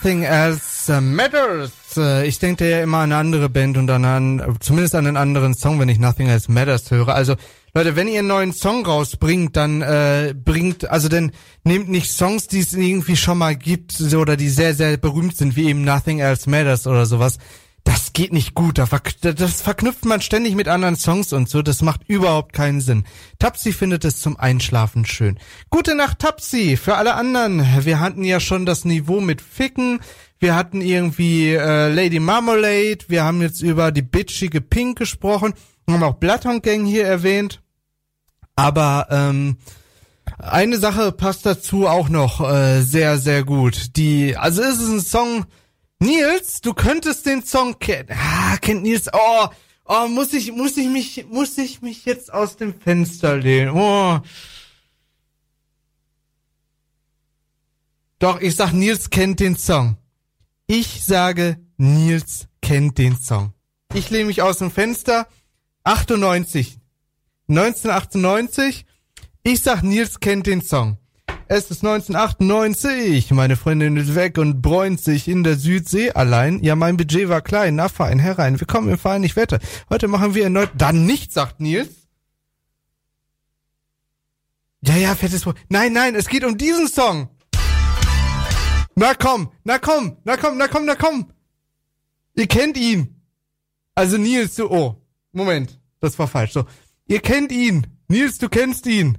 Nothing else matters. Äh, Ich denke ja immer an eine andere Band und an, an zumindest an einen anderen Song, wenn ich Nothing else matters höre. Also Leute, wenn ihr einen neuen Song rausbringt, dann äh, bringt, also dann nehmt nicht Songs, die es irgendwie schon mal gibt, so, oder die sehr, sehr berühmt sind, wie eben Nothing Else Matters oder sowas. Das geht nicht gut. Das verknüpft man ständig mit anderen Songs und so. Das macht überhaupt keinen Sinn. Tapsi findet es zum Einschlafen schön. Gute Nacht, Tapsi. Für alle anderen. Wir hatten ja schon das Niveau mit Ficken. Wir hatten irgendwie äh, Lady Marmalade. Wir haben jetzt über die bitchige Pink gesprochen. Wir haben auch Bloodhound Gang hier erwähnt. Aber ähm, eine Sache passt dazu auch noch äh, sehr, sehr gut. Die, also es ist ein Song. Nils, du könntest den Song kennen. Ah, kennt Nils. Oh, oh, muss ich, muss ich mich, muss ich mich jetzt aus dem Fenster lehnen. Oh. Doch, ich sag, Nils kennt den Song. Ich sage, Nils kennt den Song. Ich lehne mich aus dem Fenster. 98. 1998. Ich sag, Nils kennt den Song. Es ist 1998. Meine Freundin ist weg und bräunt sich in der Südsee allein. Ja, mein Budget war klein. Na, fein, herein. Willkommen im Verein, ich wette. Heute machen wir erneut dann nicht, sagt Nils. Ja, ja, fettes Pro Nein, nein, es geht um diesen Song. Na komm, na komm, na komm, na komm, na komm. Ihr kennt ihn. Also Nils, du, oh, Moment, das war falsch. So, ihr kennt ihn. Nils, du kennst ihn.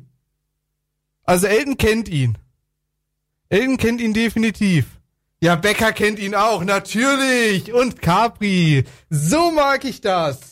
Also Elton kennt ihn. Elton kennt ihn definitiv. Ja, Becker kennt ihn auch, natürlich. Und Capri. So mag ich das.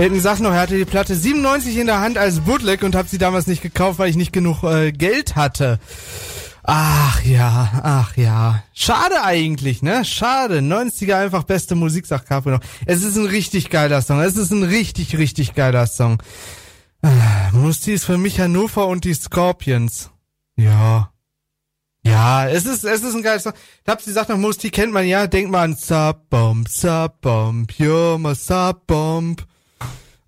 Elton sagt noch, er hatte die Platte 97 in der Hand als Bootleg und hab sie damals nicht gekauft, weil ich nicht genug äh, Geld hatte. Ach ja, ach ja. Schade eigentlich, ne? Schade. 90er einfach beste Musik, sagt Capri noch. Es ist ein richtig geiler Song. Es ist ein richtig, richtig geiler Song. Ah, Musti ist für mich Hannover und die Scorpions. Ja. Ja, es ist, es ist ein geiles Song. Ich hab's gesagt, nach Musti kennt man ja, denkt man an Subbomb, Subbomb, you're my Subbomb.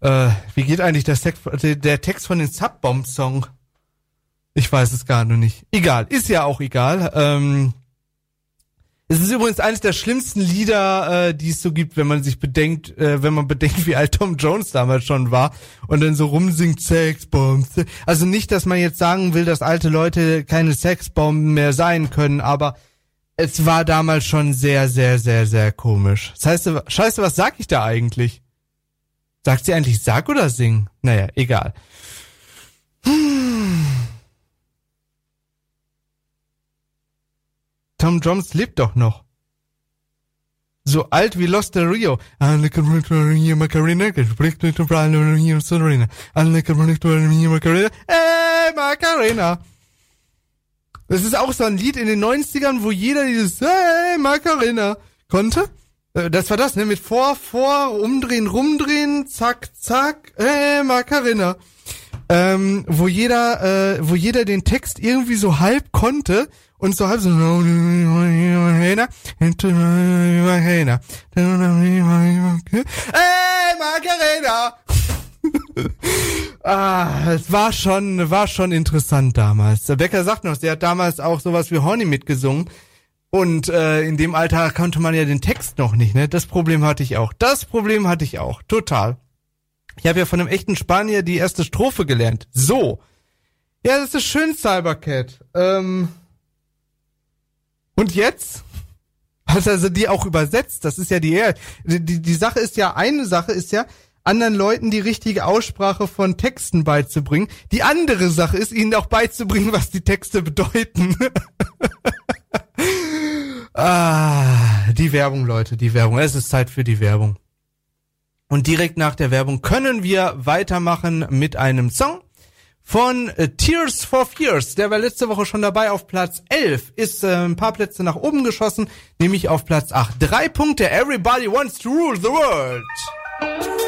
Äh, wie geht eigentlich der, Sex, der, Text von den Subbomb-Song? Ich weiß es gar nicht. Egal, ist ja auch egal. Ähm, es ist übrigens eines der schlimmsten Lieder, äh, die es so gibt, wenn man sich bedenkt, äh, wenn man bedenkt, wie alt Tom Jones damals schon war und dann so rumsingt Sexbomb. Also nicht, dass man jetzt sagen will, dass alte Leute keine Sexbomben mehr sein können, aber es war damals schon sehr, sehr, sehr, sehr komisch. Das heißt, scheiße, was sag ich da eigentlich? Sagt sie eigentlich sag oder sing? Naja, egal. Tom Jones lebt doch noch. So alt wie Lost in Rio. Hey, Macarena. Das ist auch so ein Lied in den 90ern, wo jeder dieses Hey, Macarena konnte. Äh, Das war das, ne? Mit vor, vor, umdrehen, rumdrehen, zack, zack, hey, Macarena. Ähm, wo jeder, äh, wo jeder den Text irgendwie so halb konnte und so halb so Hey, Margareta! ah, es war schon, war schon interessant damals. Becker sagt noch, der hat damals auch sowas wie Horny mitgesungen. Und äh, in dem Alter kannte man ja den Text noch nicht, ne? Das Problem hatte ich auch. Das Problem hatte ich auch. Total. Ich habe ja von einem echten Spanier die erste Strophe gelernt. So. Ja, das ist schön, Cybercat. Ähm, und jetzt? Hat also die auch übersetzt? Das ist ja die, die, die Sache ist ja, eine Sache ist ja, anderen Leuten die richtige Aussprache von Texten beizubringen. Die andere Sache ist, ihnen auch beizubringen, was die Texte bedeuten. ah, die Werbung, Leute, die Werbung. Es ist Zeit für die Werbung. Und direkt nach der Werbung können wir weitermachen mit einem Song von äh, Tears for Fears. Der war letzte Woche schon dabei auf Platz 11. Ist äh, ein paar Plätze nach oben geschossen, nämlich auf Platz 8. Drei Punkte. Everybody wants to rule the world.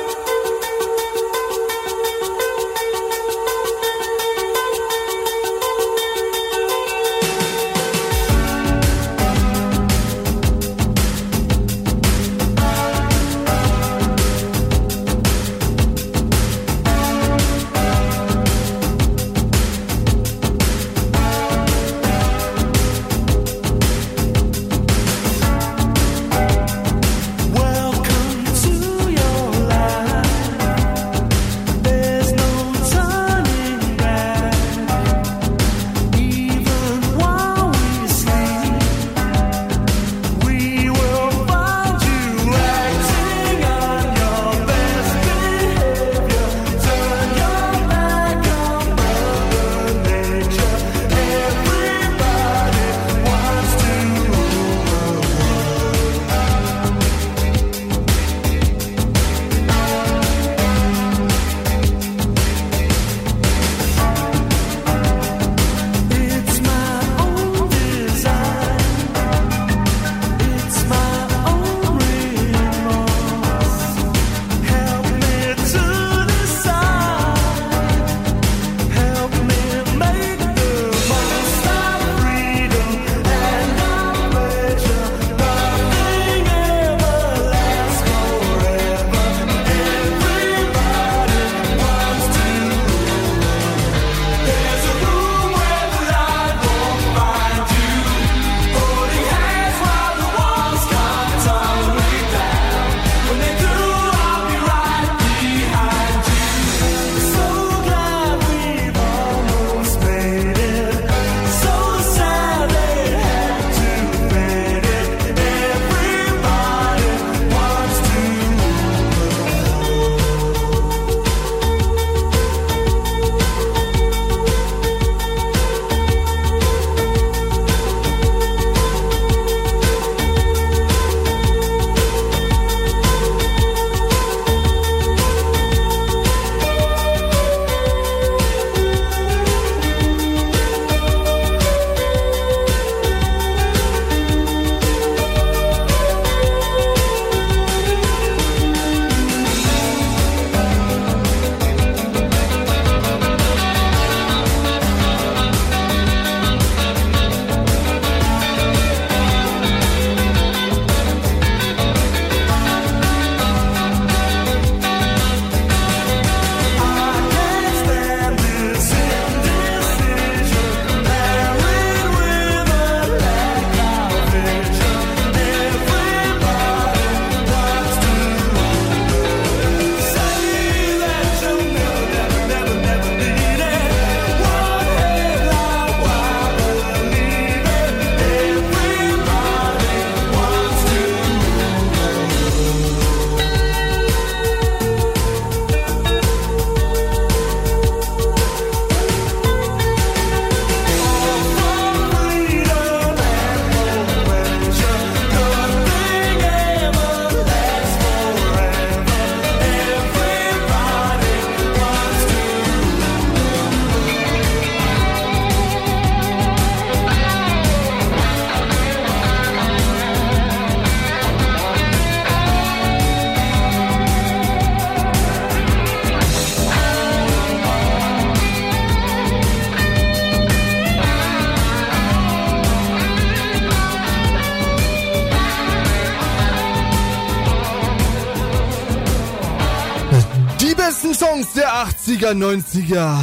80er, 90er,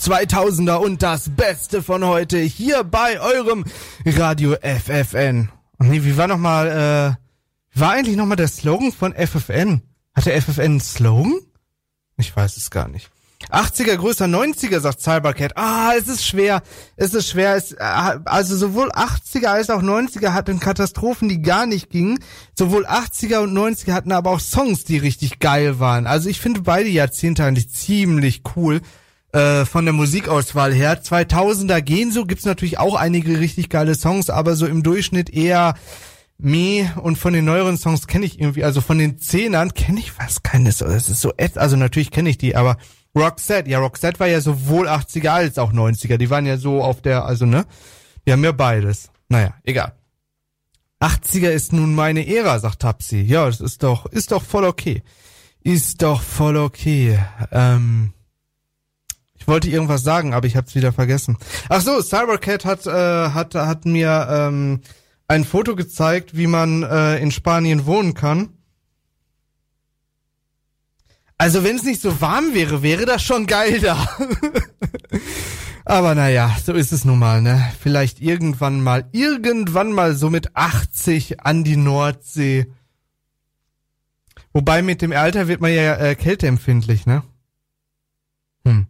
2000er und das Beste von heute hier bei eurem Radio FFN. Ach nee, wie war nochmal, äh, war eigentlich nochmal der Slogan von FFN? Hatte FFN einen Slogan? Ich weiß es gar nicht. 80er größer 90er, sagt Cybercat. Ah, es ist schwer. Es ist schwer. Es, äh, also sowohl 80er als auch 90er hatten Katastrophen, die gar nicht gingen. Sowohl 80er und 90er hatten aber auch Songs, die richtig geil waren. Also ich finde beide Jahrzehnte eigentlich ziemlich cool. Äh, von der Musikauswahl her. 2000er gehen so, gibt's natürlich auch einige richtig geile Songs, aber so im Durchschnitt eher meh und von den neueren Songs kenne ich irgendwie, also von den Zehnern kenne ich fast keine so. Es ist so, also natürlich kenne ich die, aber Roxette, ja, Roxette war ja sowohl 80er als auch 90er. Die waren ja so auf der, also ne, die haben ja beides. Naja, egal. 80er ist nun meine Ära, sagt Tapsi. Ja, das ist doch, ist doch voll okay. Ist doch voll okay. Ähm, ich wollte irgendwas sagen, aber ich hab's wieder vergessen. Ach so, Cybercat hat, äh, hat, hat mir ähm, ein Foto gezeigt, wie man äh, in Spanien wohnen kann. Also wenn es nicht so warm wäre, wäre das schon geil da. Aber naja, so ist es nun mal, ne? Vielleicht irgendwann mal, irgendwann mal so mit 80 an die Nordsee. Wobei mit dem Alter wird man ja äh, kälteempfindlich, ne? Hm.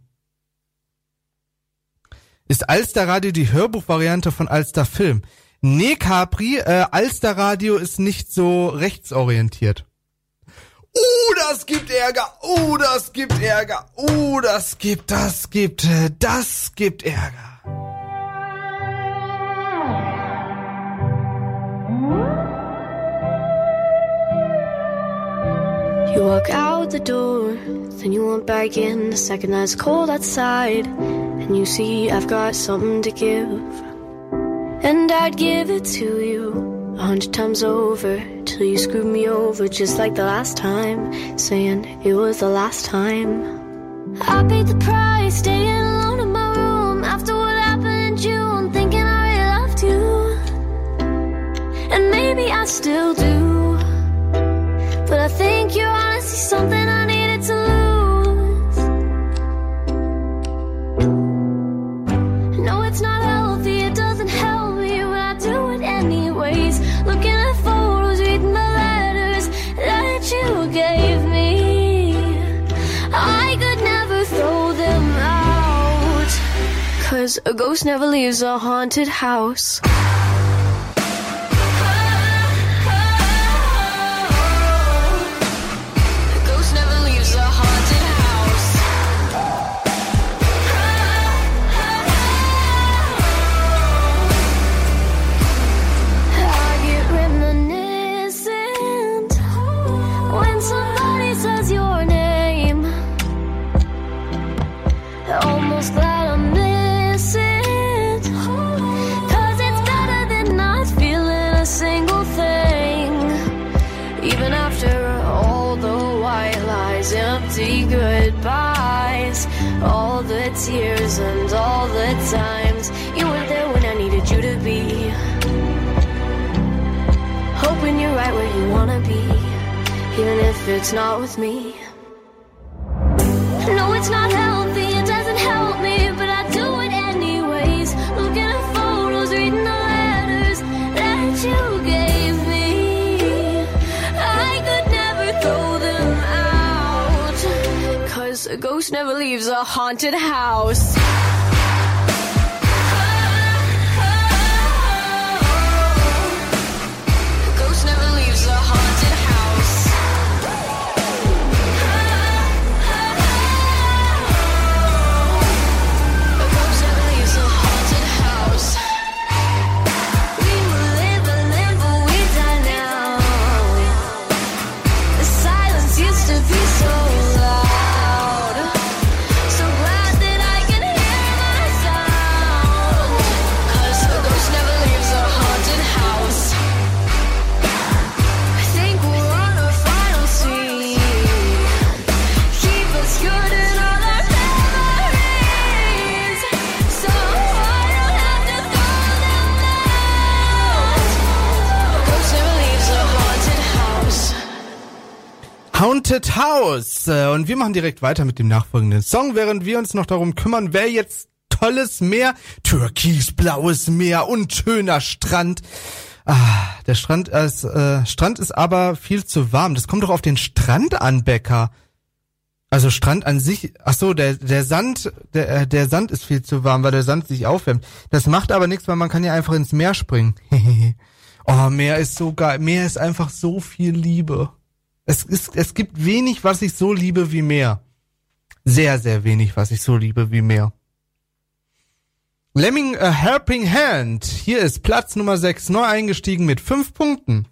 Ist Alsterradio die Hörbuchvariante von Alster Film? Nee, Capri, äh, Alsterradio ist nicht so rechtsorientiert. Oh, das gibt Ärger. Oh, das gibt Ärger. Oh, das gibt, das gibt, äh, das gibt Ärger. You walk out the door, then you walk back in the second that it's cold outside. And you see I've got something to give. And I'd give it to you a hundred times over till you screwed me over just like the last time, saying it was the last time. I paid the price, staying alone in my room after what happened in June, thinking I really loved you. And maybe I still do. A ghost never leaves a haunted house. It's not with me. No, it's not healthy, it doesn't help me, but I do it anyways. Looking at photos, reading the letters that you gave me. I could never throw them out. Cause a ghost never leaves a haunted house. Haunted House. Äh, Und wir machen direkt weiter mit dem nachfolgenden Song, während wir uns noch darum kümmern, wer jetzt tolles Meer, türkisblaues Meer und schöner Strand. Ah, der Strand ist, äh, Strand ist aber viel zu warm. Das kommt doch auf den Strand an, Becker. Also Strand an sich, ach so, der, der Sand, der, äh, der Sand ist viel zu warm, weil der Sand sich aufwärmt. Das macht aber nichts, weil man kann ja einfach ins Meer springen. oh, Meer ist so geil. Meer ist einfach so viel Liebe. Es ist, es gibt wenig, was ich so liebe wie Meer. Sehr, sehr wenig, was ich so liebe wie Meer. Lemming a Helping Hand. Hier ist Platz Nummer 6, neu eingestiegen mit 5 Punkten.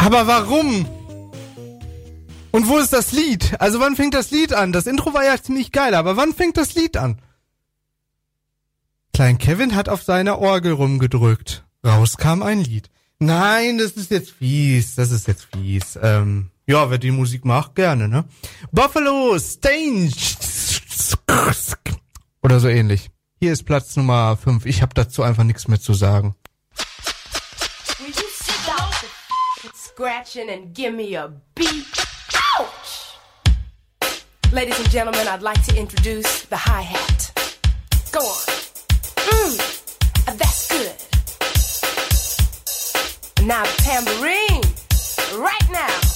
Aber warum? Und wo ist das Lied? Also wann fängt das Lied an? Das Intro war ja ziemlich geil, aber wann fängt das Lied an? Klein Kevin hat auf seiner Orgel rumgedrückt. Raus kam ein Lied. Nein, das ist jetzt fies. Das ist jetzt fies. Ähm, ja, wer die Musik macht, gerne, ne? Buffalo Stange. Oder so ähnlich. Hier ist Platz Nummer 5. Ich habe dazu einfach nichts mehr zu sagen. scratching and give me a beat. Ouch! Ladies and gentlemen, I'd like to introduce the hi hat. Go on. Mmm, that's good. Now the tambourine, right now.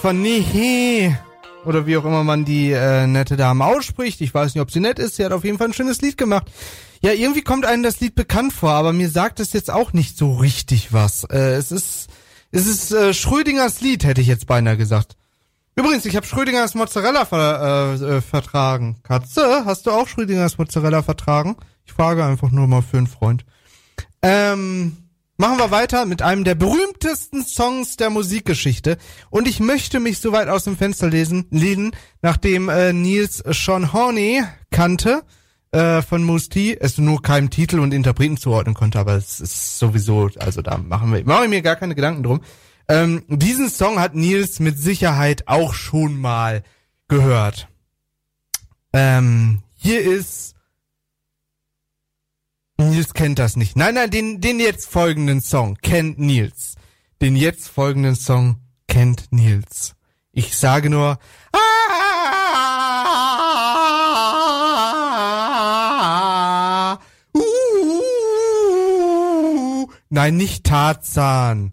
Von Nihe. Oder wie auch immer man die äh, nette Dame ausspricht. Ich weiß nicht, ob sie nett ist. Sie hat auf jeden Fall ein schönes Lied gemacht. Ja, irgendwie kommt einem das Lied bekannt vor, aber mir sagt es jetzt auch nicht so richtig was. Äh, es ist, es ist äh, Schrödingers Lied, hätte ich jetzt beinahe gesagt. Übrigens, ich habe Schrödingers Mozzarella ver, äh, äh, vertragen. Katze, hast du auch Schrödingers Mozzarella vertragen? Ich frage einfach nur mal für einen Freund. Ähm, machen wir weiter mit einem der berühmtesten Songs der Musikgeschichte. Und ich möchte mich so weit aus dem Fenster lesen, lehnen, nachdem äh, Nils Sean Horney kannte äh, von Moose T, es nur keinem Titel und Interpreten zuordnen konnte, aber es ist sowieso, also da machen wir, mache ich mir gar keine Gedanken drum. Ähm, diesen Song hat Nils mit Sicherheit auch schon mal gehört. Ähm, hier ist Nils kennt das nicht. Nein, nein, den, den jetzt folgenden Song kennt Nils. Den jetzt folgenden Song kennt Nils. Ich sage nur, ah, uh, nein, nicht Tarzan.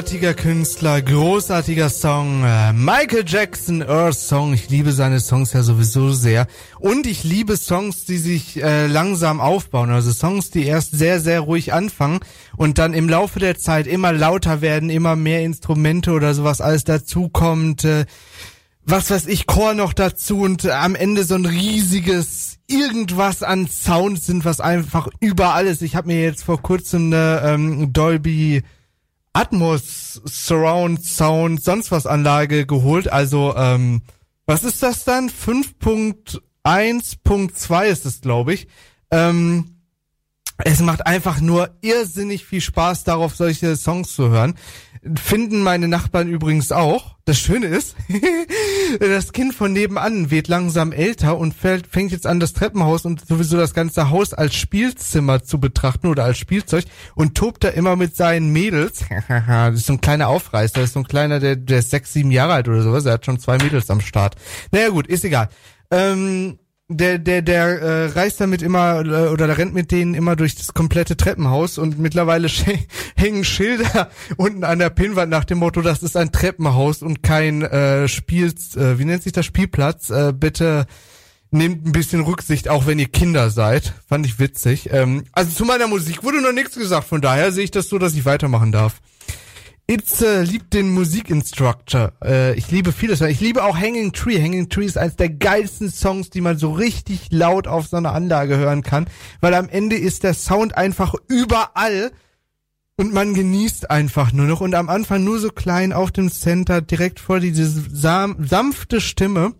Großartiger Künstler, großartiger Song. Äh, Michael Jackson, Earth Song. Ich liebe seine Songs ja sowieso sehr. Und ich liebe Songs, die sich äh, langsam aufbauen. Also Songs, die erst sehr, sehr ruhig anfangen und dann im Laufe der Zeit immer lauter werden, immer mehr Instrumente oder sowas alles dazukommt. Äh, was weiß ich, Chor noch dazu und am Ende so ein riesiges irgendwas an Sound sind, was einfach überall ist. Ich habe mir jetzt vor kurzem eine ähm, Dolby Atmos Surround Sound sonst was Anlage geholt. Also ähm, was ist das dann? 5.1.2 ist es, glaube ich. Ähm, es macht einfach nur irrsinnig viel Spaß, darauf solche Songs zu hören. Finden meine Nachbarn übrigens auch. Das Schöne ist, das Kind von nebenan wird langsam älter und fällt, fängt jetzt an, das Treppenhaus und sowieso das ganze Haus als Spielzimmer zu betrachten oder als Spielzeug und tobt da immer mit seinen Mädels. das ist so ein kleiner Aufreißer, das ist so ein kleiner, der, der ist sechs, sieben Jahre alt oder sowas. Er hat schon zwei Mädels am Start. Naja gut, ist egal. Ähm, der der der äh, reist damit immer äh, oder der rennt mit denen immer durch das komplette Treppenhaus und mittlerweile hängen Schilder unten an der Pinnwand nach dem Motto, das ist ein Treppenhaus und kein äh, Spiel äh, wie nennt sich das Spielplatz? Äh, bitte nehmt ein bisschen Rücksicht, auch wenn ihr Kinder seid. Fand ich witzig. Ähm, also zu meiner Musik wurde noch nichts gesagt, von daher sehe ich das so, dass ich weitermachen darf. Itze liebt den Musikinstructor. Äh, ich liebe vieles. Ich liebe auch Hanging Tree. Hanging Tree ist eines der geilsten Songs, die man so richtig laut auf so einer Anlage hören kann, weil am Ende ist der Sound einfach überall und man genießt einfach nur noch und am Anfang nur so klein auf dem Center direkt vor diese sanfte Stimme,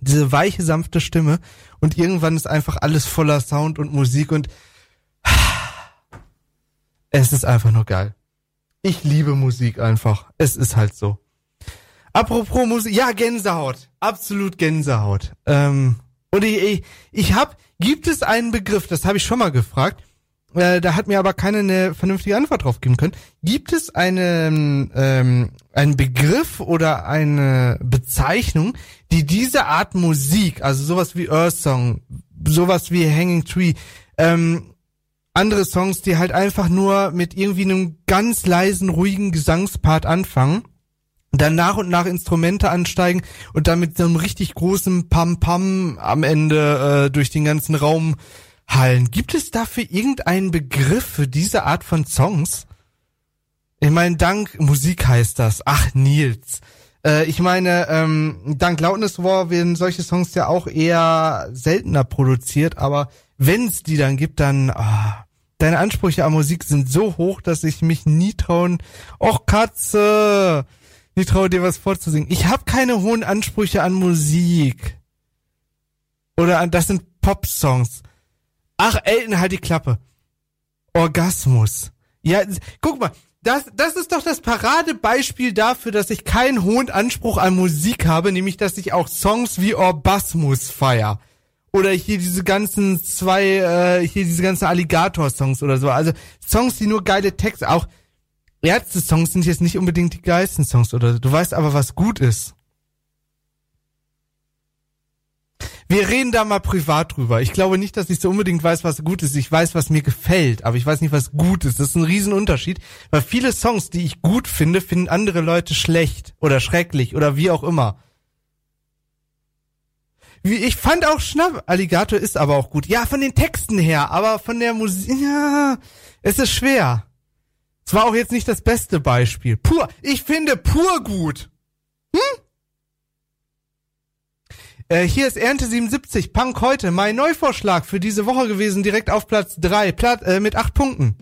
diese weiche sanfte Stimme und irgendwann ist einfach alles voller Sound und Musik und es ist einfach nur geil. Ich liebe Musik einfach. Es ist halt so. Apropos Musik, ja, Gänsehaut. Absolut Gänsehaut. Ähm, und ich, ich, ich hab, gibt es einen Begriff, das habe ich schon mal gefragt, äh, da hat mir aber keiner eine vernünftige Antwort drauf geben können. Gibt es einen, ähm, einen Begriff oder eine Bezeichnung, die diese Art Musik, also sowas wie Earth Song, sowas wie Hanging Tree, ähm, andere Songs, die halt einfach nur mit irgendwie einem ganz leisen, ruhigen Gesangspart anfangen, dann nach und nach Instrumente ansteigen und dann mit so einem richtig großen Pam-Pam am Ende äh, durch den ganzen Raum hallen. Gibt es dafür irgendeinen Begriff für diese Art von Songs? Ich meine, dank Musik heißt das. Ach, Nils. Äh, ich meine, ähm, dank Loudness War werden solche Songs ja auch eher seltener produziert, aber wenn es die dann gibt, dann ah, deine Ansprüche an Musik sind so hoch, dass ich mich nie trauen. Och Katze, nie traue dir was vorzusingen. Ich habe keine hohen Ansprüche an Musik. Oder an das sind Pop-Songs. Ach, Elton, halt die Klappe. Orgasmus. Ja, guck mal, das, das ist doch das Paradebeispiel dafür, dass ich keinen hohen Anspruch an Musik habe, nämlich dass ich auch Songs wie Orgasmus feier. Oder hier diese ganzen zwei, äh, hier diese ganzen Alligator-Songs oder so. Also Songs, die nur geile Texte, auch Ärzte-Songs sind jetzt nicht unbedingt die geilsten Songs oder du weißt aber, was gut ist. Wir reden da mal privat drüber. Ich glaube nicht, dass ich so unbedingt weiß, was gut ist. Ich weiß, was mir gefällt, aber ich weiß nicht, was gut ist. Das ist ein Riesenunterschied, weil viele Songs, die ich gut finde, finden andere Leute schlecht oder schrecklich oder wie auch immer. Wie, ich fand auch Schnapp, Alligator ist aber auch gut. Ja, von den Texten her, aber von der Musik, ja, es ist schwer. Es war auch jetzt nicht das beste Beispiel. Pur, ich finde pur gut. Hm? Äh, hier ist Ernte 77, Punk heute, mein Neuvorschlag für diese Woche gewesen, direkt auf Platz 3, Plat äh, mit 8 Punkten.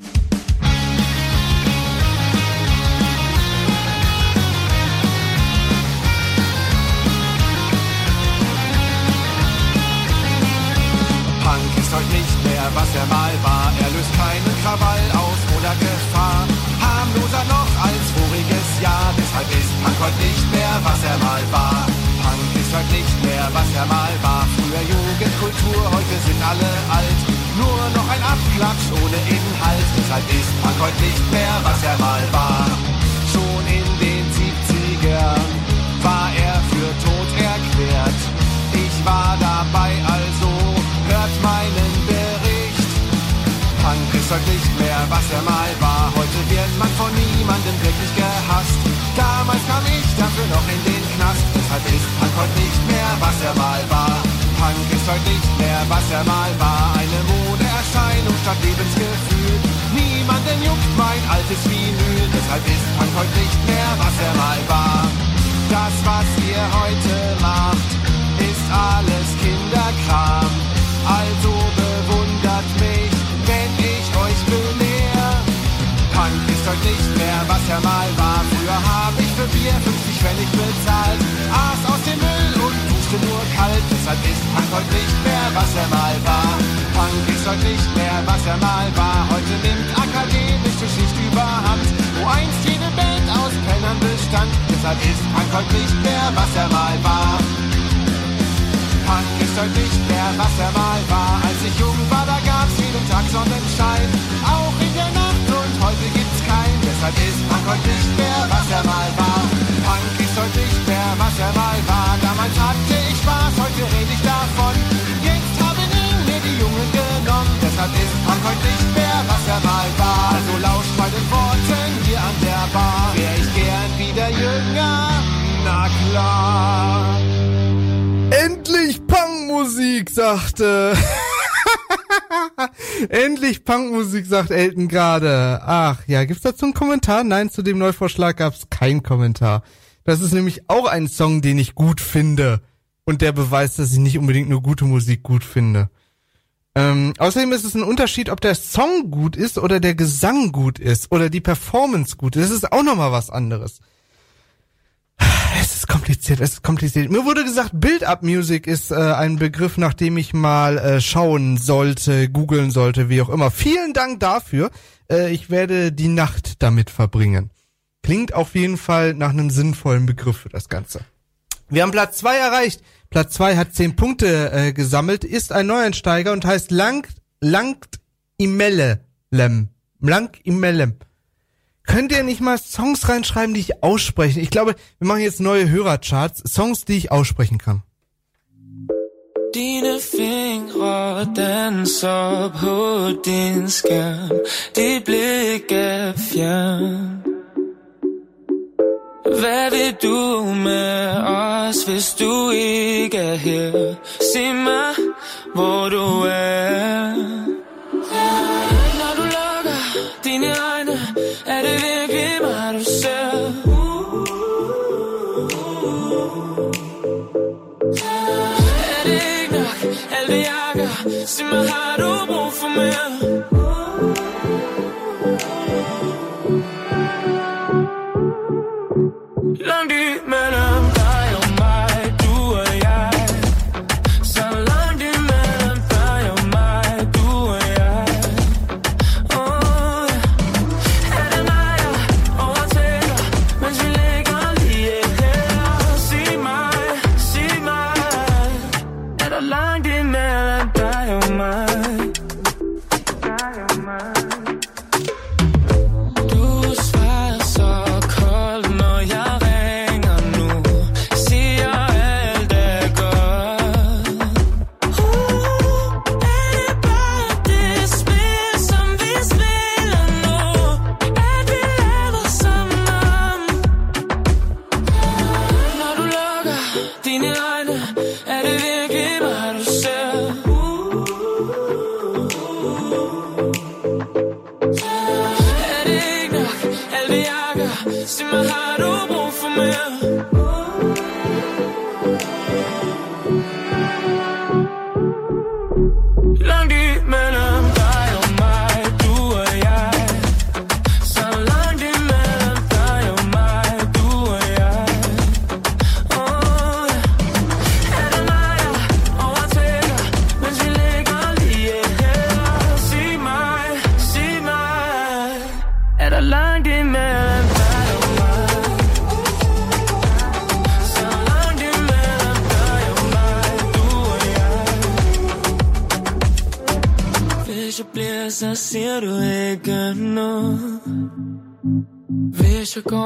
Ist heute nicht mehr, was er mal war. Er löst keinen Krawall aus oder Gefahr. Harmloser noch als voriges Jahr. Deshalb ist Punk heute nicht mehr, was er mal war. Punk ist heute nicht mehr, was er mal war. Früher Jugendkultur, heute sind alle alt. Nur noch ein Abklatsch ohne Inhalt. Deshalb ist Punk heute nicht mehr, was er mal war. Schon in den 70ern war er für tot erklärt. Ich war dabei, heute nicht mehr, was er mal war. Heute wird man von niemandem wirklich gehasst. Damals kam ich dafür noch in den Knast, deshalb ist Punk heute nicht mehr, was er mal war. Punk ist heute nicht mehr, was er mal war. Eine Modeerscheinung statt Lebensgefühl. Niemanden juckt mein altes Vinyl, deshalb ist Punk heute nicht mehr, was er mal war. Das, was ihr heute macht, ist alles Kinderkram. Also bewundert mich, ich euch belehr. Punk ist heute nicht mehr, was er mal war. Früher hab ich für Bier 50 Pfennig bezahlt. Aß aus dem Müll und duschte nur kalt. Deshalb ist Punk heute nicht mehr, was er mal war. Punk ist heute nicht mehr, was er mal war. Heute nimmt akademische Schicht überhand. Wo einst jede Band aus Pennern bestand. Deshalb ist Punk heute nicht mehr, was er mal war. Punk ist heute nicht mehr, was er mal war. Als ich jung war, da gab's Tag Sonnenschein. Auch in der Nacht und heute gibt's keinen. Deshalb ist Punk heute nicht mehr, was er mal war. Punk ist heute nicht mehr, was er mal war. Damals hatte ich Spaß, heute rede ich davon. Jetzt haben ihn mir die Jungen genommen. Deshalb ist Punk heute nicht mehr, was er mal war. Also lauscht meinen Worten hier an der Bar. Wär ich gern wieder jünger, na klar. Endlich Punkmusik, sagte. Endlich Punkmusik, sagt Elton gerade. Ach ja, gibt's dazu einen Kommentar? Nein, zu dem Neuvorschlag gab's keinen Kommentar. Das ist nämlich auch ein Song, den ich gut finde. Und der beweist, dass ich nicht unbedingt nur gute Musik gut finde. Ähm, außerdem ist es ein Unterschied, ob der Song gut ist oder der Gesang gut ist oder die Performance gut ist. Das ist auch nochmal was anderes. Es ist kompliziert, es ist kompliziert. Mir wurde gesagt, Build-Up-Music ist äh, ein Begriff, nach dem ich mal äh, schauen sollte, googeln sollte, wie auch immer. Vielen Dank dafür. Äh, ich werde die Nacht damit verbringen. Klingt auf jeden Fall nach einem sinnvollen Begriff für das Ganze. Wir haben Platz zwei erreicht. Platz zwei hat zehn Punkte äh, gesammelt, ist ein Neueinsteiger und heißt Langt, Langt Imellem. Lang Imellem. Könnt ihr nicht mal Songs reinschreiben, die ich ausspreche? Ich glaube, wir machen jetzt neue Hörercharts. Songs, die ich aussprechen kann. Dine fingre, danser på din skærm Dit blik er fjern Hvad vil du med os, hvis du ikke er her? Sig mig, hvor du er Når du lukker dine øjne, er det virkelig mig, du ser Er det ikke nok, alt det jeg gør? Sig mig, har du brug for mere? wish I.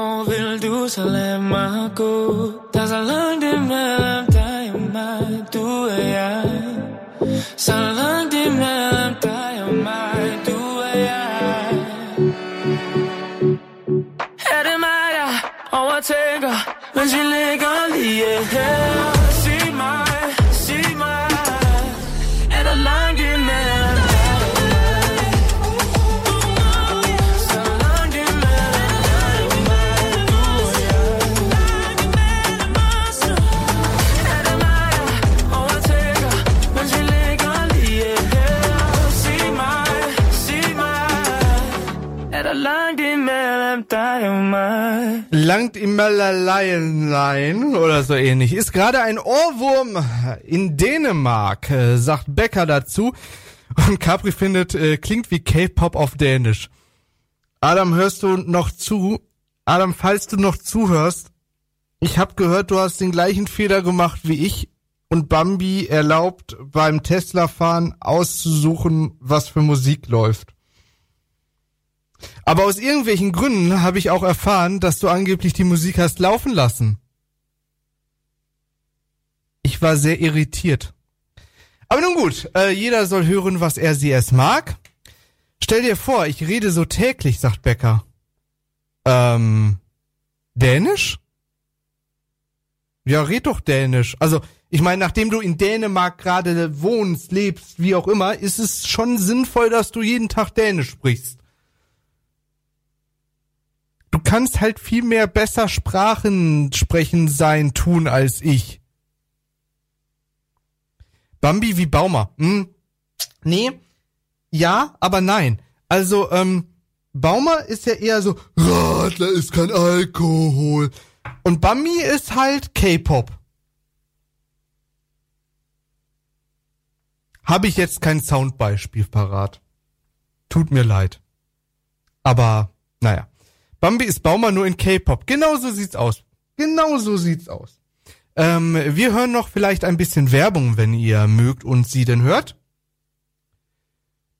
ähnlich. Ist gerade ein Ohrwurm in Dänemark, äh, sagt Becker dazu. Und Capri findet, äh, klingt wie K-Pop auf Dänisch. Adam, hörst du noch zu? Adam, falls du noch zuhörst, ich habe gehört, du hast den gleichen Fehler gemacht wie ich und Bambi erlaubt beim Tesla-Fahren auszusuchen, was für Musik läuft. Aber aus irgendwelchen Gründen habe ich auch erfahren, dass du angeblich die Musik hast laufen lassen. Ich war sehr irritiert. Aber nun gut, äh, jeder soll hören, was er sie es mag. Stell dir vor, ich rede so täglich, sagt Becker. Ähm, Dänisch? Ja, red doch Dänisch. Also, ich meine, nachdem du in Dänemark gerade wohnst, lebst, wie auch immer, ist es schon sinnvoll, dass du jeden Tag Dänisch sprichst. Du kannst halt viel mehr besser Sprachen sprechen sein, tun als ich. Bambi wie Baumer. Hm? Nee. Ja, aber nein. Also, ähm, Baumer ist ja eher so, Radler ist kein Alkohol. Und Bambi ist halt K-Pop. Habe ich jetzt kein Soundbeispiel parat. Tut mir leid. Aber, naja. Bambi ist Baumer nur in K-Pop. Genau so sieht's aus. Genau so sieht's aus. Ähm, wir hören noch vielleicht ein bisschen Werbung, wenn ihr mögt und sie denn hört.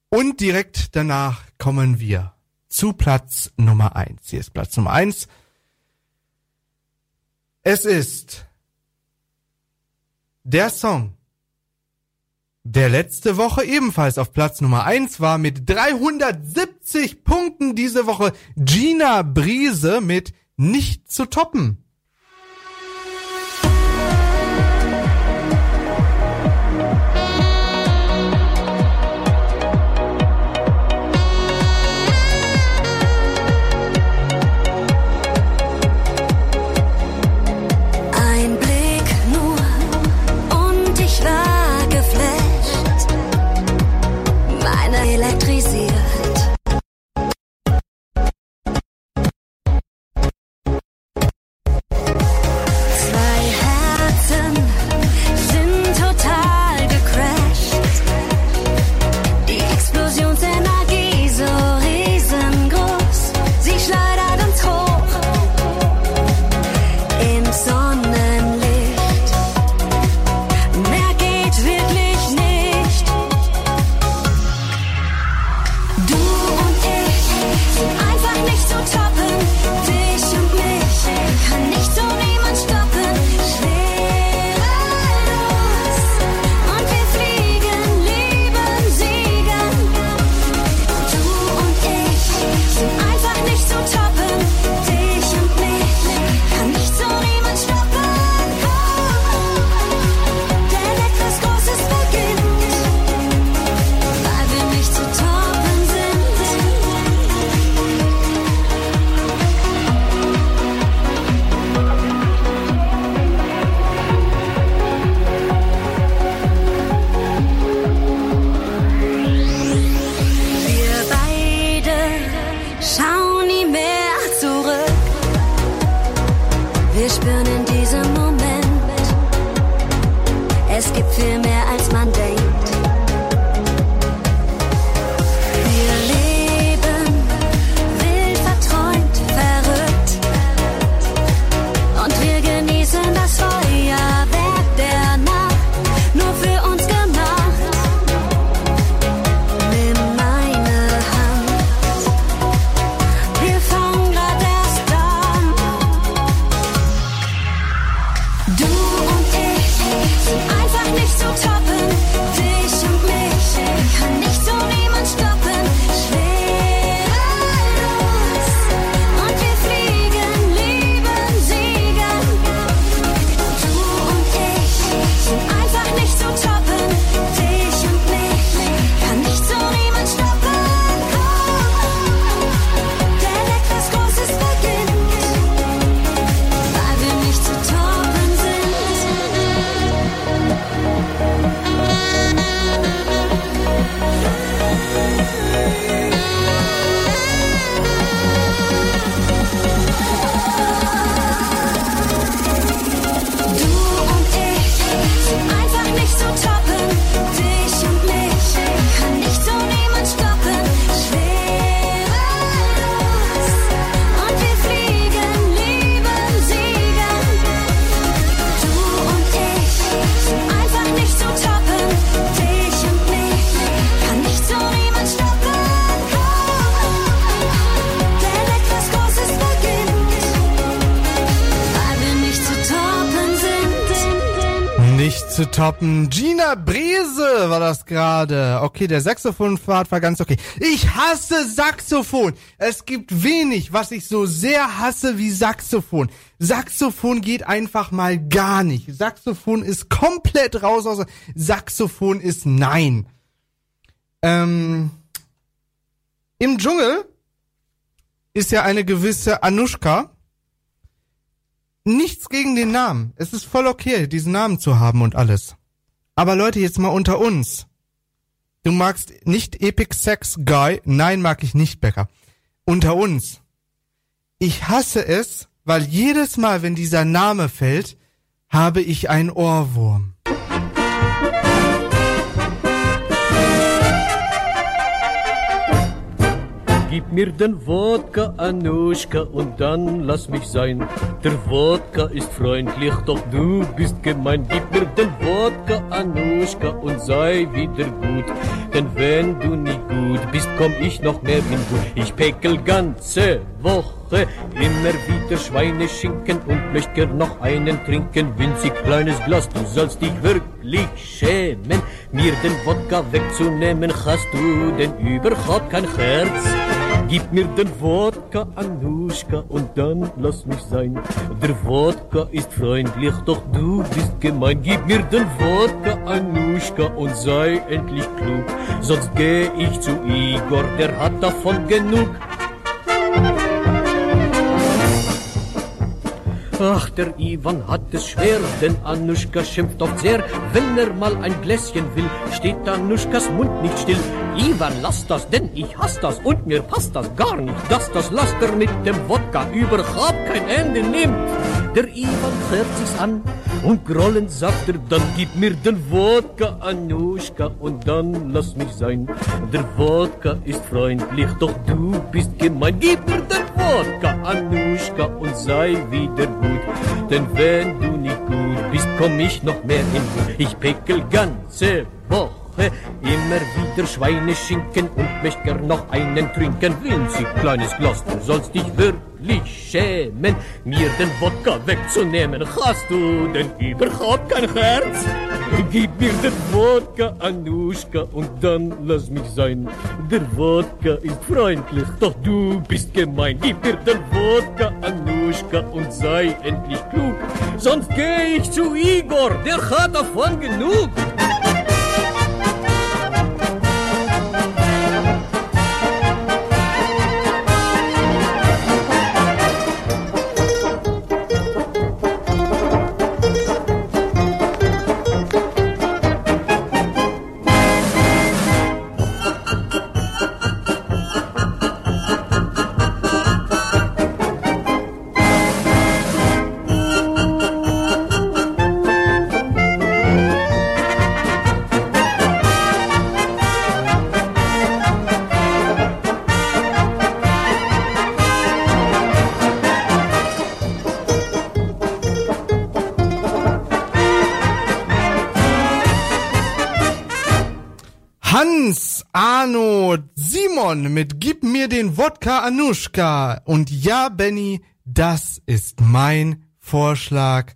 Und direkt danach kommen wir zu Platz Nummer eins. Hier ist Platz Nummer eins. Es ist der Song, der letzte Woche ebenfalls auf Platz Nummer eins war mit 370 Punkten diese Woche. Gina Brise mit Nicht zu toppen. Toppen. Gina Brese war das gerade. Okay, der Saxophonfahrt war ganz okay. Ich hasse Saxophon. Es gibt wenig, was ich so sehr hasse wie Saxophon. Saxophon geht einfach mal gar nicht. Saxophon ist komplett raus aus. Saxophon ist nein. Ähm, Im Dschungel ist ja eine gewisse Anushka. Nichts gegen den Namen. Es ist voll okay, diesen Namen zu haben und alles. Aber Leute, jetzt mal unter uns. Du magst nicht Epic Sex Guy? Nein, mag ich nicht, Becker. Unter uns. Ich hasse es, weil jedes Mal, wenn dieser Name fällt, habe ich einen Ohrwurm. Gib mir den Wodka, Anuschka, und dann lass mich sein. Der Wodka ist freundlich, doch du bist gemein. Gib mir den Wodka, Anuschka, und sei wieder gut. Denn wenn du nicht gut bist, komm ich noch mehr in Wut. Ich päckel ganze Woche immer wieder Schweineschinken und möcht gern noch einen trinken. Winzig kleines Glas, du sollst dich wirklich schämen, mir den Wodka wegzunehmen. Hast du denn überhaupt kein Herz? Gib mir den Wodka, Anuschka, und dann lass mich sein. Der Wodka ist freundlich, doch du bist gemein. Gib mir den Wodka, Anuschka, und sei endlich klug. Sonst geh ich zu Igor, der hat davon genug. Ach, der Ivan hat es schwer, denn Anuschka schimpft oft sehr. Wenn er mal ein Gläschen will, steht Anuschkas Mund nicht still. Ivan, lass das, denn ich hasse das und mir passt das gar nicht, dass das Laster mit dem Wodka überhaupt kein Ende nimmt. Der Ivan hört sich's an und grollend sagt er dann, gib mir den Wodka, Anuschka, und dann lass mich sein. Der Wodka ist freundlich, doch du bist gemein. Gib mir den Wodka, Anuschka, und sei wieder gut. Denn wenn du nicht gut bist, komm ich noch mehr in Wut. Ich pickel ganze Woche immer wieder Schweineschinken und möcht gern noch einen trinken. Winzig kleines Glas, du sollst dich wirklich schämen, mir den Wodka wegzunehmen. Hast du denn überhaupt kein Herz? Gib mir den Wodka, Anuschka, und dann lass mich sein. Der Wodka ist freundlich, doch du bist gemein. Gib mir den Wodka, Anuschka, und sei endlich klug. Sonst geh ich zu Igor, der hat davon genug. Mit Gib mir den Wodka Anuschka. Und ja, Benny, das ist mein Vorschlag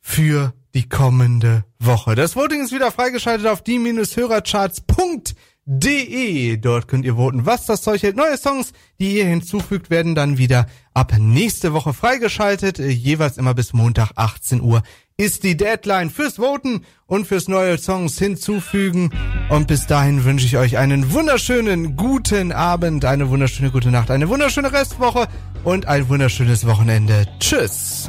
für die kommende Woche. Das Voting ist wieder freigeschaltet auf die-hörercharts.de. Dort könnt ihr voten, was das Zeug hält. Neue Songs, die ihr hinzufügt, werden dann wieder ab nächste Woche freigeschaltet. Äh, jeweils immer bis Montag 18 Uhr ist die Deadline fürs Voten und fürs neue Songs hinzufügen. Und bis dahin wünsche ich euch einen wunderschönen guten Abend, eine wunderschöne gute Nacht, eine wunderschöne Restwoche und ein wunderschönes Wochenende. Tschüss.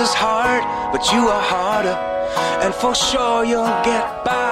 Is hard, but you are harder. And for sure you'll get by.